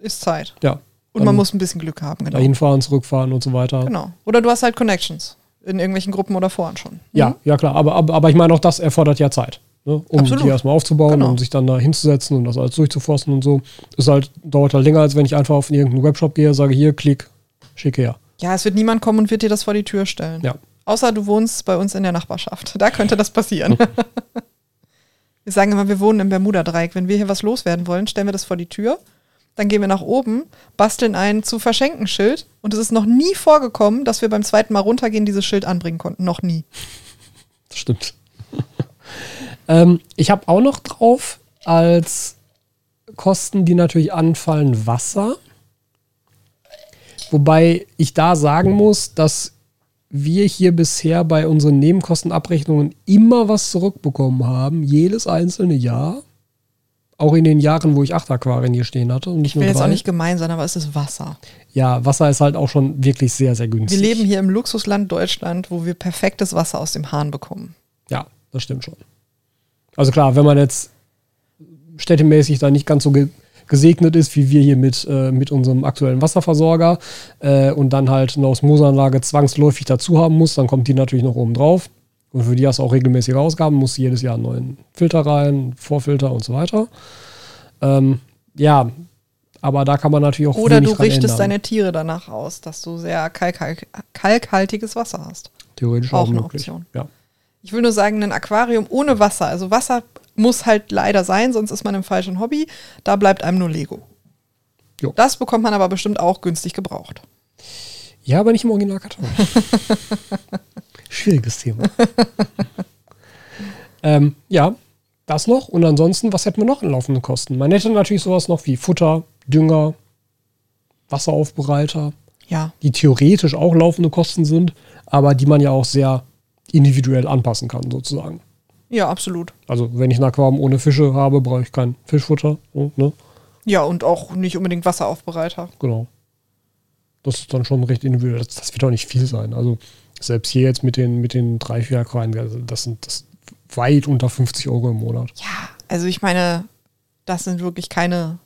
ist Zeit. Ja. Und man muss ein bisschen Glück haben, genau. Dahin fahren, zurückfahren und so weiter. Genau. Oder du hast halt Connections in irgendwelchen Gruppen oder Foren schon. Mhm. Ja, ja klar. Aber, aber, aber ich meine, auch das erfordert ja Zeit. Ne? Um Absolut. die erstmal aufzubauen genau. und sich dann da hinzusetzen und das alles durchzuforsten und so. Das halt, dauert halt länger, als wenn ich einfach auf irgendeinen Webshop gehe, sage hier, klick, schicke her. Ja, es wird niemand kommen und wird dir das vor die Tür stellen. Ja. Außer du wohnst bei uns in der Nachbarschaft. *laughs* Da könnte das passieren. *laughs* wir sagen immer, wir wohnen im Bermuda-Dreieck. Wenn wir hier was loswerden wollen, stellen wir das vor die Tür dann gehen wir nach oben, basteln ein zu verschenken Schild und es ist noch nie vorgekommen, dass wir beim zweiten Mal runtergehen dieses Schild anbringen konnten. Noch nie. Das stimmt. *laughs* ähm, ich habe auch noch drauf als Kosten, die natürlich anfallen, Wasser. Wobei ich da sagen muss, dass wir hier bisher bei unseren Nebenkostenabrechnungen immer was zurückbekommen haben, jedes einzelne Jahr. Auch in den Jahren, wo ich acht Aquarien hier stehen hatte und nicht nur Ich will drei. jetzt auch nicht gemein sein, aber es ist Wasser. Ja, Wasser ist halt auch schon wirklich sehr, sehr günstig. Wir leben hier im Luxusland Deutschland, wo wir perfektes Wasser aus dem Hahn bekommen. Ja, das stimmt schon. Also klar, wenn man jetzt städtemäßig da nicht ganz so ge gesegnet ist, wie wir hier mit, äh, mit unserem aktuellen Wasserversorger äh, und dann halt eine Osmoseanlage zwangsläufig dazu haben muss, dann kommt die natürlich noch oben drauf. Und für die hast du auch regelmäßige Ausgaben, musst jedes Jahr einen neuen Filter rein, Vorfilter und so weiter. Ähm, ja, aber da kann man natürlich auch Oder du richtest deine Tiere danach aus, dass du sehr kalk kalkhaltiges Wasser hast. Theoretisch auch, auch eine möglich. Option. Ja. Ich will nur sagen, ein Aquarium ohne Wasser, also Wasser muss halt leider sein, sonst ist man im falschen Hobby. Da bleibt einem nur Lego. Jo. Das bekommt man aber bestimmt auch günstig gebraucht. Ja, aber nicht im Originalkarton. *laughs* Schwieriges Thema. *laughs* ähm, ja, das noch. Und ansonsten, was hätten wir noch in laufenden Kosten? Man hätte natürlich sowas noch wie Futter, Dünger, Wasseraufbereiter. Ja. Die theoretisch auch laufende Kosten sind, aber die man ja auch sehr individuell anpassen kann, sozusagen. Ja, absolut. Also, wenn ich ein Aquarium ohne Fische habe, brauche ich kein Fischfutter. Ne? Ja, und auch nicht unbedingt Wasseraufbereiter. Genau. Das ist dann schon recht individuell. Das, das wird auch nicht viel sein. Also, selbst hier jetzt mit den, mit den drei, vier Aquarien, also das sind das weit unter 50 Euro im Monat. Ja, also ich meine, das sind wirklich keine.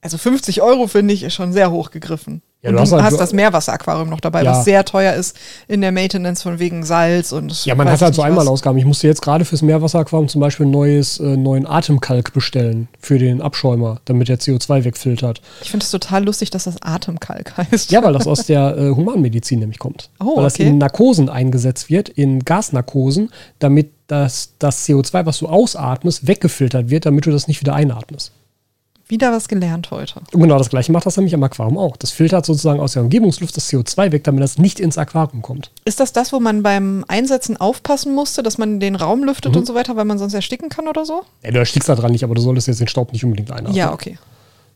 Also 50 Euro finde ich ist schon sehr hoch gegriffen. Ja, und du hast, halt, hast das Meerwasseraquarium noch dabei, ja. was sehr teuer ist in der Maintenance von wegen Salz und. Ja, man hat halt so Einmalausgaben. Ich musste jetzt gerade fürs Meerwasseraquarium zum Beispiel neues, äh, neuen Atemkalk bestellen für den Abschäumer, damit der CO2 wegfiltert. Ich finde es total lustig, dass das Atemkalk heißt. Ja, weil das aus der äh, Humanmedizin nämlich kommt. Oh, weil das okay. in Narkosen eingesetzt wird, in Gasnarkosen, damit das, das CO2, was du ausatmest, weggefiltert wird, damit du das nicht wieder einatmest. Wieder was gelernt heute. Und genau das gleiche macht das nämlich am Aquarium auch. Das filtert sozusagen aus der Umgebungsluft das CO2 weg, damit das nicht ins Aquarium kommt. Ist das das, wo man beim Einsetzen aufpassen musste, dass man den Raum lüftet mhm. und so weiter, weil man sonst ersticken kann oder so? Ja, du erstickst da dran nicht, aber du solltest jetzt den Staub nicht unbedingt einatmen. Ja, okay.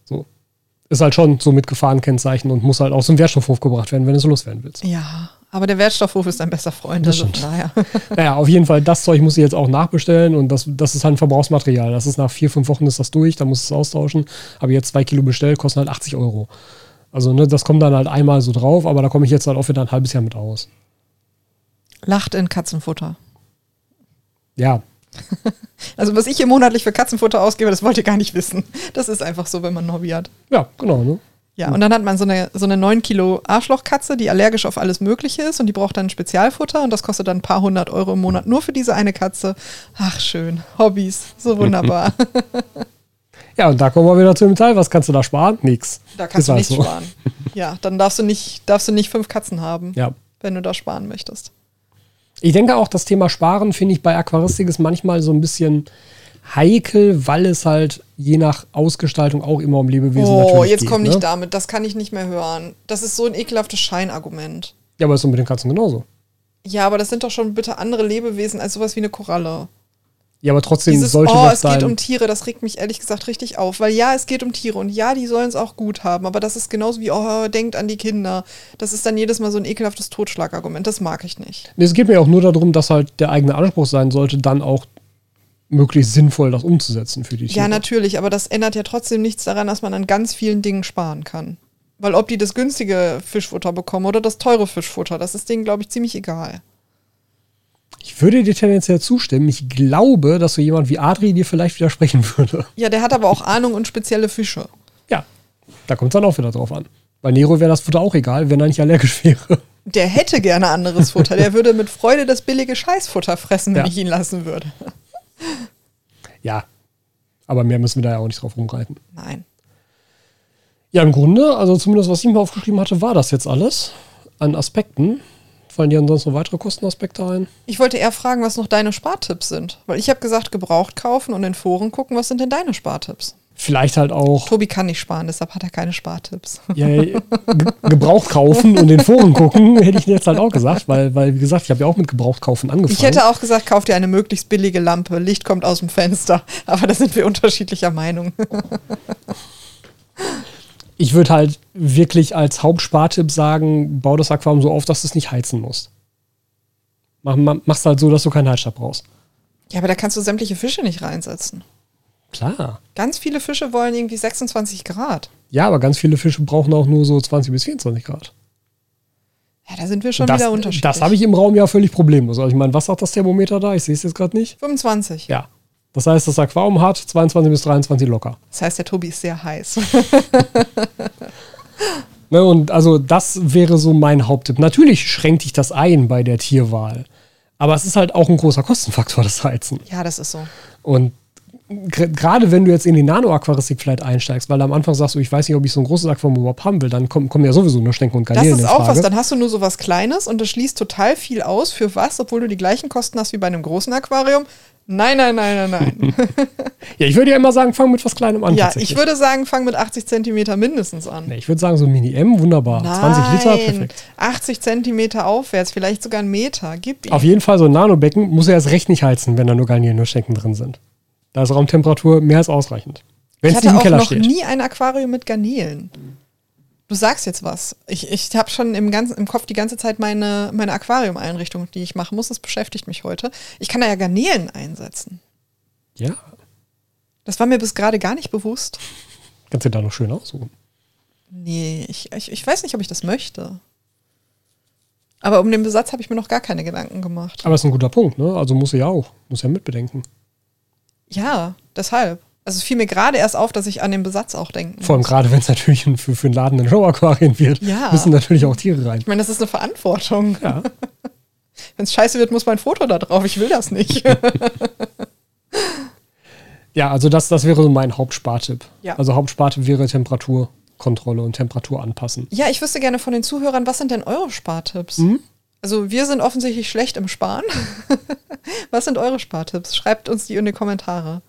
So. Ist halt schon so mit Gefahrenkennzeichen und muss halt aus dem Wertstoffhof gebracht werden, wenn du es loswerden willst. Ja. Aber der Wertstoffhof ist dein bester Freund. Das also, naja. *laughs* *laughs* naja, auf jeden Fall, das Zeug muss ich jetzt auch nachbestellen und das, das ist halt ein Verbrauchsmaterial. Das ist nach vier, fünf Wochen ist das durch, dann muss es austauschen. Habe jetzt zwei Kilo bestellt, kosten halt 80 Euro. Also, ne, das kommt dann halt einmal so drauf, aber da komme ich jetzt halt auch wieder ein halbes Jahr mit aus. Lacht in Katzenfutter. Ja. *laughs* also, was ich hier monatlich für Katzenfutter ausgebe, das wollt ihr gar nicht wissen. Das ist einfach so, wenn man ein Hobby hat. Ja, genau. Ne? Ja, und dann hat man so eine, so eine 9 Kilo Arschlochkatze, die allergisch auf alles Mögliche ist und die braucht dann Spezialfutter und das kostet dann ein paar hundert Euro im Monat nur für diese eine Katze. Ach, schön. Hobbys. So *laughs* wunderbar. *laughs* ja, und da kommen wir wieder zu dem Teil. Was kannst du da sparen? Nix. Da kannst ist du nichts so. sparen. *laughs* Ja, dann darfst du nicht, darfst du nicht fünf Katzen haben, ja. wenn du da sparen möchtest. Ich denke auch, das Thema Sparen finde ich bei Aquaristik ist manchmal so ein bisschen heikel, weil es halt je nach Ausgestaltung auch immer um Lebewesen oh, natürlich jetzt geht. komm ne? nicht damit, das kann ich nicht mehr hören. Das ist so ein ekelhaftes Scheinargument. Ja, aber ist doch mit den Katzen genauso. Ja, aber das sind doch schon bitte andere Lebewesen als sowas wie eine Koralle. Ja, aber trotzdem Dieses, sollte oh, das es sein. geht um Tiere, das regt mich ehrlich gesagt richtig auf. Weil ja, es geht um Tiere und ja, die sollen es auch gut haben. Aber das ist genauso wie, oh, denkt an die Kinder. Das ist dann jedes Mal so ein ekelhaftes Totschlagargument. Das mag ich nicht. Nee, es geht mir auch nur darum, dass halt der eigene Anspruch sein sollte, dann auch möglichst sinnvoll das umzusetzen für die Tiere. Ja, natürlich, aber das ändert ja trotzdem nichts daran, dass man an ganz vielen Dingen sparen kann. Weil ob die das günstige Fischfutter bekommen oder das teure Fischfutter, das ist denen, glaube ich, ziemlich egal. Ich würde dir tendenziell zustimmen. Ich glaube, dass so jemand wie Adri dir vielleicht widersprechen würde. Ja, der hat aber auch Ahnung und spezielle Fische. Ja, da kommt es dann auch wieder drauf an. Bei Nero wäre das Futter auch egal, wenn er nicht allergisch wäre. Der hätte gerne anderes Futter. Der würde mit Freude das billige Scheißfutter fressen, wenn Ja. ich ihn lassen würde. Ja, aber mehr müssen wir da ja auch nicht drauf rumreiten. Nein. Ja, im Grunde, also zumindest was ich mir aufgeschrieben hatte, war das jetzt alles an Aspekten. Fallen dir ansonsten noch weitere Kostenaspekte ein? Ich wollte eher fragen, was noch deine Spartipps sind. Weil ich habe gesagt, gebraucht kaufen und in Foren gucken, was sind denn deine Spartipps? Vielleicht halt auch Tobi kann nicht sparen, deshalb hat er keine Spartipps. ja, Ge Gebraucht kaufen und in Foren gucken, *laughs* hätte ich jetzt halt auch gesagt, weil, weil wie gesagt, ich habe ja auch mit Gebraucht kaufen angefangen. Ich hätte auch gesagt, kauf dir eine möglichst billige Lampe. Licht kommt aus dem Fenster. *laughs* Aber da sind wir unterschiedlicher Meinung. ich würde halt wirklich als Hauptspartipp sagen, bau das Aquarium so auf, dass du es nicht heizen musst. Mach, mach, mach's halt so, dass du keinen Heizstab brauchst. Ja, aber da kannst du sämtliche Fische nicht reinsetzen. Klar. Ganz viele Fische wollen irgendwie 26 Grad. Ja, aber ganz viele Fische brauchen auch nur so 20 bis 24 Grad. Ja, da sind wir schon das wieder unterschiedlich. das habe ich im Raum ja völlig problemlos. Also ich meine, was sagt das Thermometer da? Ich sehe es jetzt gerade nicht. 25. Ja. Das heißt, das Aquarium hat 22 bis 23 locker. Das heißt, der Tobi ist sehr heiß. *laughs* Ne, und also das wäre so mein Haupttipp. Natürlich schränkt dich das ein bei der Tierwahl. Aber es ist halt auch ein großer Kostenfaktor, das Heizen. ja, das ist so. Und gerade wenn du jetzt in die Nano-Aquaristik vielleicht einsteigst, weil am Anfang sagst du, ich weiß nicht, ob ich so ein großes Aquarium überhaupt haben will, dann kommen, kommen ja sowieso nur Schenken und Das Garnelen ist in auch was. Dann hast du nur so was Kleines und das schließt total viel aus. Für was? Obwohl du die gleichen Kosten hast wie bei einem großen Aquarium. Nein, nein, nein, nein, nein. *laughs* ja, ich würde ja immer sagen, fang mit was Kleinem an. ja, ich würde sagen, fang mit 80 Zentimeter mindestens an. Nee, ich würde sagen, so ein Mini-M, wunderbar. 20 Liter, Nein, perfekt. 80 Zentimeter aufwärts, vielleicht sogar einen Meter. Gib ihm. Auf jeden Fall so ein Nanobecken muss er erst recht nicht heizen, wenn da nur Garnelen nur Schenken drin sind. Da ist Raumtemperatur mehr als ausreichend. Wenn ich hatte auch noch steht. nie ein Aquarium mit Garnelen. Du sagst jetzt was. Ich, ich habe schon im, ganzen, im Kopf die ganze Zeit meine, meine Aquarium-Einrichtung, die ich machen muss. Das beschäftigt mich heute. Ich kann da ja Garnelen einsetzen. Ja, Das war mir bis gerade gar nicht bewusst. kannst du da noch schön aussuchen. Nee, ich, ich, ich weiß nicht, ob ich das möchte. Aber um den Besatz habe ich mir noch gar keine Gedanken gemacht. Aber ist ein guter Punkt, ne? Also muss er ja auch. Muss ja mitbedenken. Ja, deshalb. Also es fiel mir gerade erst auf, dass ich an den Besatz auch denken Vor allem gerade, wenn es natürlich für, für einen Laden ein Show-Aquarien wird, Ja. müssen natürlich auch Tiere rein. Ich meine, das ist eine Verantwortung. Ja. *laughs* Wenn es scheiße wird, muss mein Foto da drauf. Ich will das nicht. *laughs* Ja, also das, das wäre so mein Hauptspartipp. Ja. Also Hauptspartipp wäre Temperaturkontrolle und Temperatur anpassen. ja, ich wüsste gerne von den Zuhörern, was sind denn eure Spartipps? Mhm. Also wir sind offensichtlich schlecht im Sparen. *laughs* was sind eure Spartipps? Schreibt uns die in die Kommentare.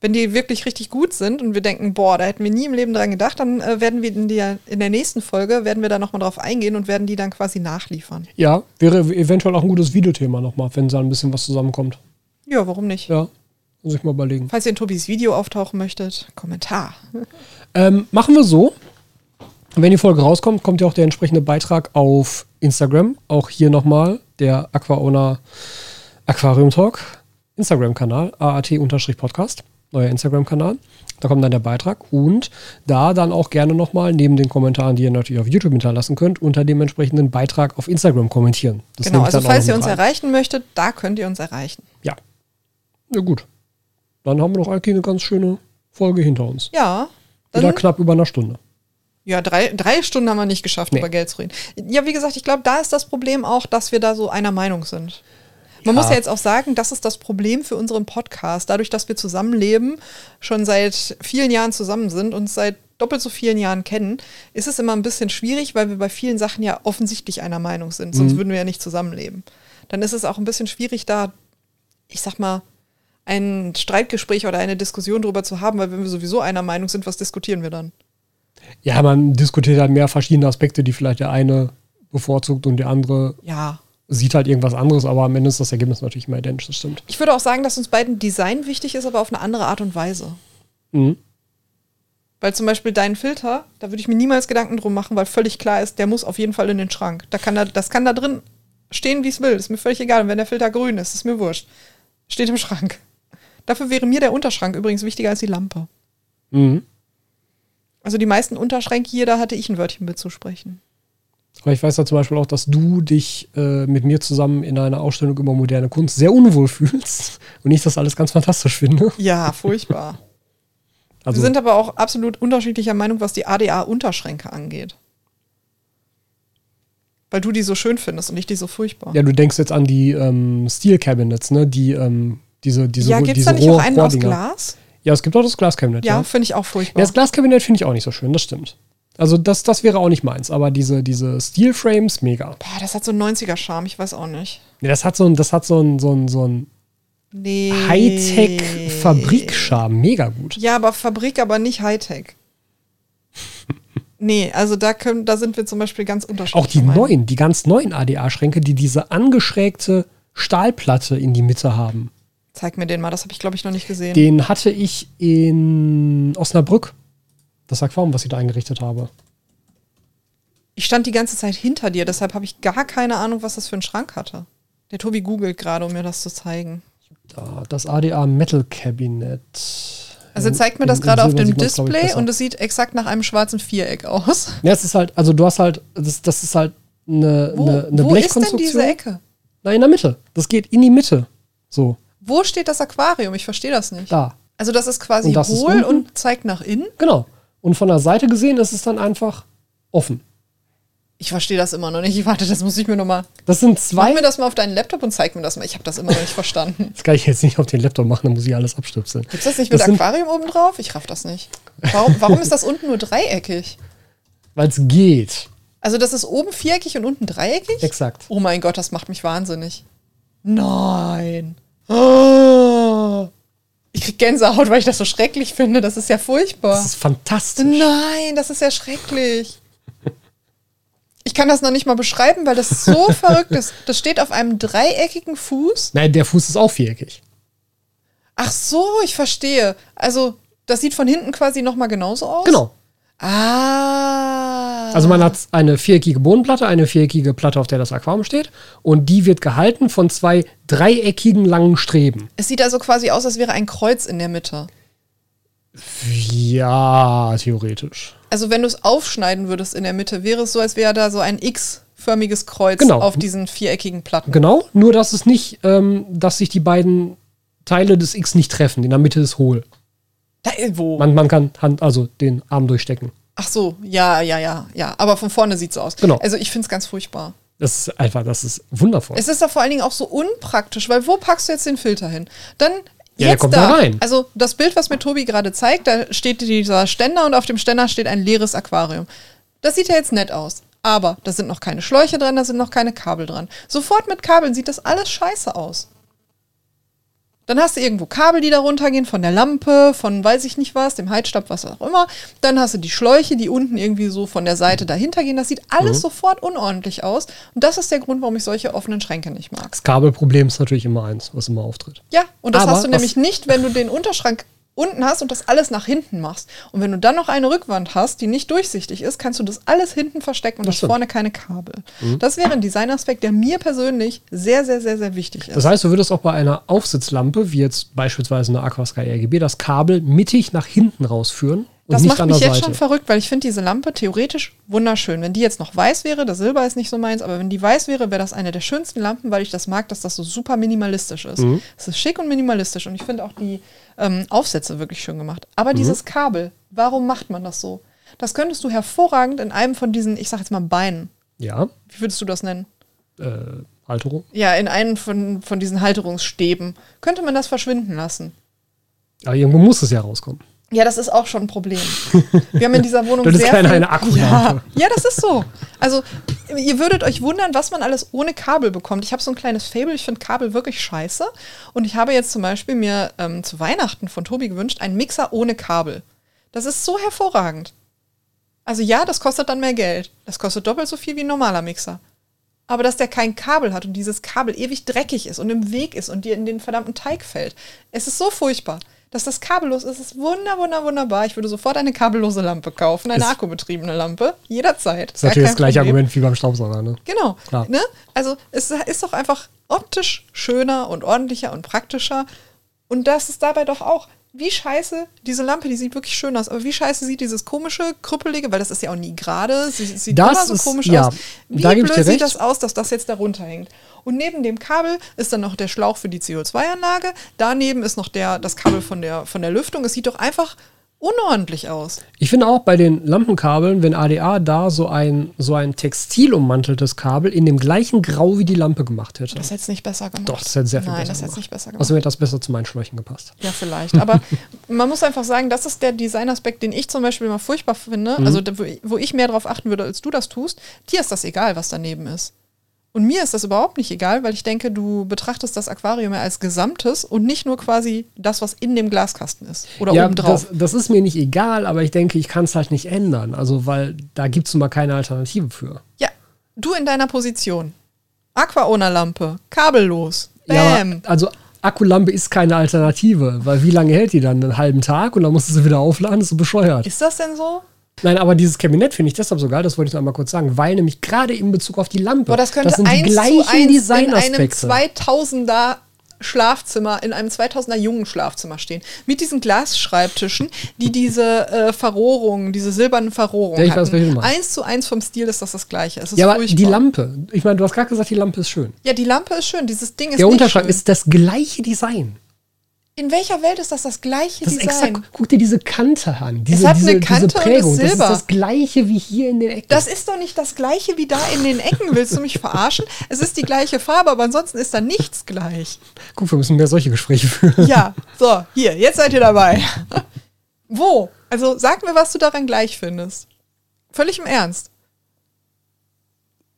Wenn die wirklich richtig gut sind und wir denken, boah, da hätten wir nie im Leben dran gedacht, dann äh, werden wir in der, in der nächsten Folge, werden wir da nochmal drauf eingehen und werden die dann quasi nachliefern. Ja, wäre eventuell auch ein gutes Videothema nochmal, wenn da ein bisschen was zusammenkommt. Ja, warum nicht? Ja, muss ich mal überlegen. Falls ihr in Tobis Video auftauchen möchtet, Kommentar. *laughs* Ähm, machen wir so. Wenn die Folge rauskommt, kommt ja auch der entsprechende Beitrag auf Instagram. Auch hier nochmal der Aquaona Aquarium Talk Instagram-Kanal, AAT-Podcast, neuer Instagram-Kanal. Da kommt dann der Beitrag und da dann auch gerne nochmal neben den Kommentaren, die ihr natürlich auf YouTube hinterlassen könnt, unter dem entsprechenden Beitrag auf Instagram kommentieren. Das genau, also falls noch ihr uns rein. erreichen möchtet, da könnt ihr uns erreichen. Ja. Ja, gut. Dann haben wir doch eigentlich eine ganz schöne Folge hinter uns. Ja. Wieder knapp über einer Stunde. Ja, drei, drei Stunden haben wir nicht geschafft, Nee. über Geld zu reden. Ja, wie gesagt, ich glaube, da ist das Problem auch, dass wir da so einer Meinung sind. Man Ja. muss ja jetzt auch sagen, das ist das Problem für unseren Podcast. Dadurch, dass wir zusammenleben, schon seit vielen Jahren zusammen sind und seit doppelt so vielen Jahren kennen, ist es immer ein bisschen schwierig, weil wir bei vielen Sachen ja offensichtlich einer Meinung sind. Sonst würden wir ja nicht zusammenleben. Dann ist es auch ein bisschen schwierig, da, ich sag mal, ein Streitgespräch oder eine Diskussion darüber zu haben, weil wenn wir sowieso einer Meinung sind, was diskutieren wir dann? Ja, man diskutiert halt mehr verschiedene Aspekte, die vielleicht der eine bevorzugt und der andere Ja, sieht halt irgendwas anderes, aber am Ende ist das Ergebnis natürlich immer identisch, das stimmt. Ich würde auch sagen, dass uns beiden Design wichtig ist, aber auf eine andere Art und Weise. Mhm. Weil zum Beispiel deinen Filter, da würde ich mir niemals Gedanken drum machen, weil völlig klar ist, der muss auf jeden Fall in den Schrank. Da kann da, das kann da drin stehen, wie es will. Ist mir völlig egal. Und wenn der Filter grün ist, ist mir wurscht. Steht im Schrank. Dafür wäre mir der Unterschrank übrigens wichtiger als die Lampe. Mhm. Also die meisten Unterschränke hier, da hatte ich ein Wörtchen mitzusprechen. Aber ich weiß ja zum Beispiel auch, dass du dich äh, mit mir zusammen in einer Ausstellung über moderne Kunst sehr unwohl fühlst *laughs* und ich das alles ganz fantastisch finde. Ja, furchtbar. *laughs* Also, Wir sind aber auch absolut unterschiedlicher Meinung, was die ADA-Unterschränke angeht. Weil du die so schön findest und ich die so furchtbar. ja, du denkst jetzt an die ähm, Steel Cabinets, ne? Die, ähm, diese, diese, ja, gibt's diese da nicht auch einen aus. Glas? Ja, es gibt auch das Glaskabinett, Ja, ja. finde ich auch Ja, furchtbar. das Glaskabinett finde ich auch nicht so schön, das stimmt. Also das, das wäre auch nicht meins, aber diese, diese Steel Frames, mega. Boah, das hat so einen 90er-Charme, ich weiß auch nicht. Ja, das hat so ein, das hat so ein, so ein, so ein Nee. Hightech-Fabrikscharme, mega gut. Ja, aber Fabrik, aber nicht Hightech. nee, also da, können, da sind wir zum Beispiel ganz unterschiedlich. Auch die neuen, die ganz neuen ADA-Schränke, die diese angeschrägte Stahlplatte in die Mitte haben. Zeig mir den mal, das habe ich glaube ich noch nicht gesehen. Den hatte ich in Osnabrück. Das Aquarium, was ich da eingerichtet habe. Ich stand die ganze Zeit hinter dir, deshalb habe ich gar keine Ahnung, was das für einen Schrank hatte. Der Tobi googelt gerade, um mir das zu zeigen. Da, das ADA Metal Cabinet. Also er zeigt mir in- das gerade auf dem Display und es sieht exakt nach einem schwarzen Viereck aus. Ja, es ist halt, also du hast halt, das, das ist halt eine, Wo, eine, eine wo ist denn Blechkonstruktion. diese Ecke? Nein, in der Mitte. Das geht in die Mitte. So, Wo steht das Aquarium? Ich verstehe das nicht. da. Also das ist quasi Und das ist hohl unten? und zeigt nach innen. Genau. Und von der Seite gesehen ist es dann einfach offen. Ich verstehe das immer noch nicht. Warte, das muss ich mir noch mal. Das sind Mach zwei. mir das mal auf deinen Laptop und zeig mir das mal. Ich habe das immer noch nicht verstanden. Das kann ich jetzt nicht auf den Laptop machen, dann muss ich alles abstöpseln. Gibt's das nicht mit Das Aquarium oben drauf? Ich raff das nicht. Warum, warum ist das unten nur dreieckig? *laughs* Weil es geht. Also das ist oben viereckig und unten dreieckig? Exakt. Oh mein Gott, das macht mich wahnsinnig. Nein. Ah. Ich krieg Gänsehaut, weil ich das so schrecklich finde. Das ist ja furchtbar. Das ist fantastisch. Nein, das ist ja schrecklich. Ich kann das noch nicht mal beschreiben, weil das so *laughs* verrückt ist. Das steht auf einem dreieckigen Fuß. Nein, der Fuß ist auch viereckig. Ach so, ich verstehe. Also, das sieht von hinten quasi nochmal genauso aus? Genau. Ah. Also man hat eine viereckige Bodenplatte, eine viereckige Platte, auf der das Aquarium steht. Und die wird gehalten von zwei dreieckigen langen Streben. Es sieht also quasi aus, als wäre ein Kreuz in der Mitte. Ja, theoretisch. Also, wenn du es aufschneiden würdest in der Mitte, wäre es so, als wäre da so ein X-förmiges Kreuz Genau. auf diesen viereckigen Platten. Genau, nur dass es nicht, ähm, dass sich die beiden Teile des X nicht treffen. In der Mitte ist hohl. Da, wo? Man, man kann Hand, also den Arm durchstecken. Ach so, ja, ja, ja, ja. Aber von vorne sieht es aus. Genau. Also, ich finde es ganz furchtbar. Das ist einfach, das ist wundervoll. Es ist ja vor allen Dingen auch so unpraktisch, weil wo packst du jetzt den Filter hin? Dann Ja, der jetzt kommt da. da rein. Also das Bild, was mir Tobi gerade zeigt, da steht dieser Ständer und auf dem Ständer steht ein leeres Aquarium. Das sieht ja jetzt nett aus. Aber da sind noch keine Schläuche dran, da sind noch keine Kabel dran. Sofort mit Kabeln sieht das alles scheiße aus. Dann hast du irgendwo Kabel, die da runtergehen, von der Lampe, von weiß ich nicht was, dem Heizstab, was auch immer. Dann hast du die Schläuche, die unten irgendwie so von der Seite dahinter gehen. Das sieht alles Mhm. sofort unordentlich aus. Und das ist der Grund, warum ich solche offenen Schränke nicht mag. Das Kabelproblem ist natürlich immer eins, was immer auftritt. Ja, und das Aber hast du nämlich nicht, wenn du den Unterschrank unten hast und das alles nach hinten machst. Und wenn du dann noch eine Rückwand hast, die nicht durchsichtig ist, kannst du das alles hinten verstecken und Das hast. Mhm. vorne keine Kabel. Das wäre ein Designaspekt, der mir persönlich sehr, sehr, sehr, sehr wichtig ist. Das heißt, du würdest auch bei einer Aufsitzlampe, wie jetzt beispielsweise eine Aquasky RGB, das Kabel mittig nach hinten rausführen das macht mich jetzt Seite. schon verrückt, weil ich finde diese Lampe theoretisch wunderschön. Wenn die jetzt noch weiß wäre, das Silber ist nicht so meins, aber wenn die weiß wäre, wäre das eine der schönsten Lampen, weil ich das mag, dass das so super minimalistisch ist. Mhm. Es ist schick und minimalistisch und ich finde auch die ähm, Aufsätze wirklich schön gemacht. Mhm. Aber dieses Kabel, warum macht man das so? Das könntest du hervorragend in einem von diesen, ich sag jetzt mal Beinen. Ja, Wie würdest du das nennen? äh, Halterung. Ja, in einem von, von diesen Halterungsstäben. Könnte man das verschwinden lassen? Aber irgendwo muss es ja rauskommen. Ja, das ist auch schon ein Problem. *laughs* Wir haben in dieser Wohnung Das ist sehr keine viel, eine Akkulampe. Ja, ja, das ist so. Also, ihr würdet euch wundern, was man alles ohne Kabel bekommt. Ich habe so ein kleines Fable, ich finde Kabel wirklich scheiße. Und ich habe jetzt zum Beispiel mir ähm, zu Weihnachten von Tobi gewünscht, einen Mixer ohne Kabel. Das ist so hervorragend. Also ja, das kostet dann mehr Geld. Das kostet doppelt so viel wie ein normaler Mixer. aber dass der kein Kabel hat und dieses Kabel ewig dreckig ist und im Weg ist und dir in den verdammten Teig fällt. Es ist so furchtbar. Dass das kabellos ist, ist wunder, wunder, wunderbar. Ich würde sofort eine kabellose Lampe kaufen, eine ist akkubetriebene Lampe, jederzeit. Das ist natürlich das gleiche Problem. Argument wie beim Staubsauger, ne? Genau. Ne? Also es ist doch einfach optisch schöner und ordentlicher und praktischer. Und das ist dabei doch auch wie scheiße, diese Lampe, die sieht wirklich schön aus, aber wie scheiße sieht dieses komische, krüppelige, weil das ist ja auch nie gerade, sie sieht das immer so ist, komisch ja, aus. Wie blöd sieht das aus, dass das jetzt darunter hängt? Und neben dem Kabel ist dann noch der Schlauch für die CO2-Anlage, daneben ist noch der, das Kabel von der, von der Lüftung. Es sieht doch einfach unordentlich aus. Ich finde auch bei den Lampenkabeln, wenn ADA da so ein, so ein textilummanteltes Kabel in dem gleichen Grau wie die Lampe gemacht hätte. Das hätte es nicht besser gemacht. Doch, das hätte sehr viel Nein, besser das hätte es nicht besser gemacht. Außerdem hätte das besser zu meinen Schläuchen gepasst. Ja, vielleicht. Aber *laughs* man muss einfach sagen, das ist der Designaspekt, den ich zum Beispiel immer furchtbar finde. Mhm. Also wo ich mehr darauf achten würde, als du das tust. Dir ist das egal, was daneben ist. Und mir ist das überhaupt nicht egal, weil ich denke, du betrachtest das Aquarium ja als Gesamtes und nicht nur quasi das, was in dem Glaskasten ist oder ja, obendrauf. Das, das ist mir nicht egal, aber ich denke, ich kann es halt nicht ändern. Also, weil da gibt es nun mal keine Alternative für. Ja, du in deiner Position. Aquaona-Lampe, kabellos. Bam. Ja, also Akkulampe ist keine Alternative, weil wie lange hält die dann? Einen halben Tag und dann musst du sie wieder aufladen, das ist so bescheuert. Ist das denn so? Nein, aber dieses Kabinett finde ich deshalb so geil, das wollte ich noch einmal kurz sagen, weil nämlich gerade in Bezug auf die Lampe, Boah, das, könnte das sind die gleichen Designaspekte. In einem 2000er Schlafzimmer, in einem 2000er jungen Schlafzimmer stehen. Mit diesen Glasschreibtischen, die diese äh, Verrohrungen, diese silbernen Verrohrungen ja, weiß, hatten. Eins zu eins vom Stil ist das das gleiche. Es ist ja, aber furchtbar. die Lampe, ich meine, du hast gerade gesagt, die Lampe ist schön. Ja, die Lampe ist schön, dieses Ding ist Der Unterschlag ist das gleiche Design. In welcher Welt ist das das gleiche das Design? Exakt, guck dir diese Kante an. Diese, es hat diese, eine Kante diese Prägung. Das, Silber. das ist das gleiche wie hier in den Ecken. Das ist doch nicht das gleiche wie da in den Ecken. Willst du mich verarschen? Es ist die gleiche Farbe, aber ansonsten ist da nichts gleich. Guck, wir müssen mehr solche Gespräche führen. Ja, so, hier, jetzt seid ihr dabei. *laughs* Wo? Also sag mir, was du daran gleich findest. Völlig im Ernst.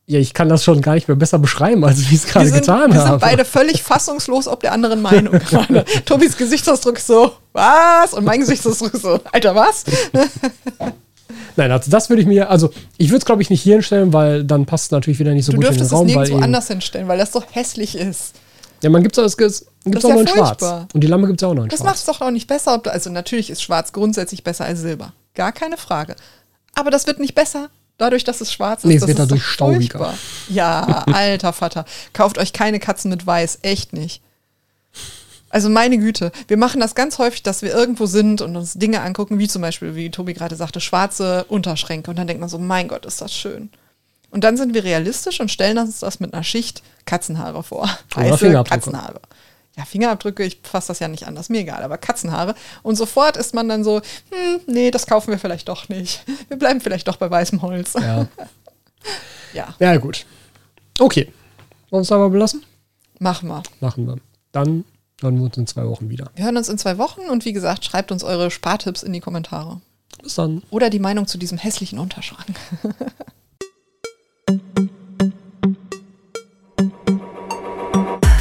Ja, ich kann das schon gar nicht mehr besser beschreiben, als ich es gerade getan habe. Wir sind beide völlig fassungslos ob der anderen Meinung *laughs* gerade. Tobis Gesichtsausdruck so, was? Und mein Gesichtsausdruck so, Alter, was? *laughs* Nein, also das würde ich mir, also ich würde es glaube ich nicht hier hinstellen, weil dann passt es natürlich wieder nicht so du gut in den Raum. Du dürftest es nirgendwo anders hinstellen, weil das doch hässlich ist. Ja, man gibt es gibt's auch ja noch in schwarz. Und die Lampe gibt es auch noch in das schwarz. Das macht es doch auch nicht besser. Du, also natürlich ist schwarz grundsätzlich besser als Silber. Gar keine Frage. Aber das wird nicht besser, dadurch, dass es schwarz ist. Nee, es wird dadurch staubiger. Ja, *laughs* alter Vater. Kauft euch keine Katzen mit Weiß. Echt nicht. Also meine Güte, wir machen das ganz häufig, dass wir irgendwo sind und uns Dinge angucken, wie zum Beispiel, wie Tobi gerade sagte, schwarze Unterschränke. Und dann denkt man so, mein Gott, ist das schön. Und dann sind wir realistisch und stellen uns das mit einer Schicht Katzenhaare vor. Weiße Katzenhaare ja, Fingerabdrücke, ich fasse das ja nicht an, das ist mir egal, aber Katzenhaare. Und sofort ist man dann so, hm, nee, das kaufen wir vielleicht doch nicht. Wir bleiben vielleicht doch bei weißem Holz. Ja. *laughs* ja. Ja, gut. Okay. Wollen wir uns aber belassen? Machen wir. Machen wir. Dann hören wir uns in zwei Wochen wieder. Wir hören uns in zwei Wochen und wie gesagt, schreibt uns eure Spartipps in die Kommentare. Bis dann. Oder die Meinung zu diesem hässlichen Unterschrank. *laughs*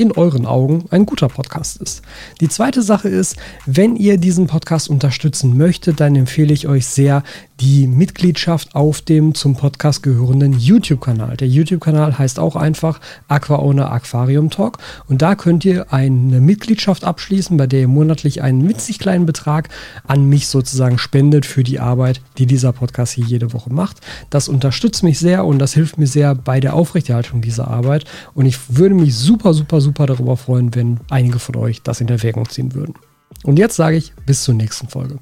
in euren Augen ein guter Podcast ist. Die zweite Sache ist, wenn ihr diesen Podcast unterstützen möchtet, dann empfehle ich euch sehr die Mitgliedschaft auf dem zum Podcast gehörenden YouTube-Kanal. Der YouTube-Kanal heißt auch einfach AquaOwner Aquarium Talk und da könnt ihr eine Mitgliedschaft abschließen, bei der ihr monatlich einen witzig kleinen Betrag an mich sozusagen spendet für die Arbeit, die dieser Podcast hier jede Woche macht. Das unterstützt mich sehr und das hilft mir sehr bei der Aufrechterhaltung dieser Arbeit und ich würde mich super, super, super darüber freuen, wenn einige von euch das in Erwägung ziehen würden. Und jetzt sage ich bis zur nächsten Folge.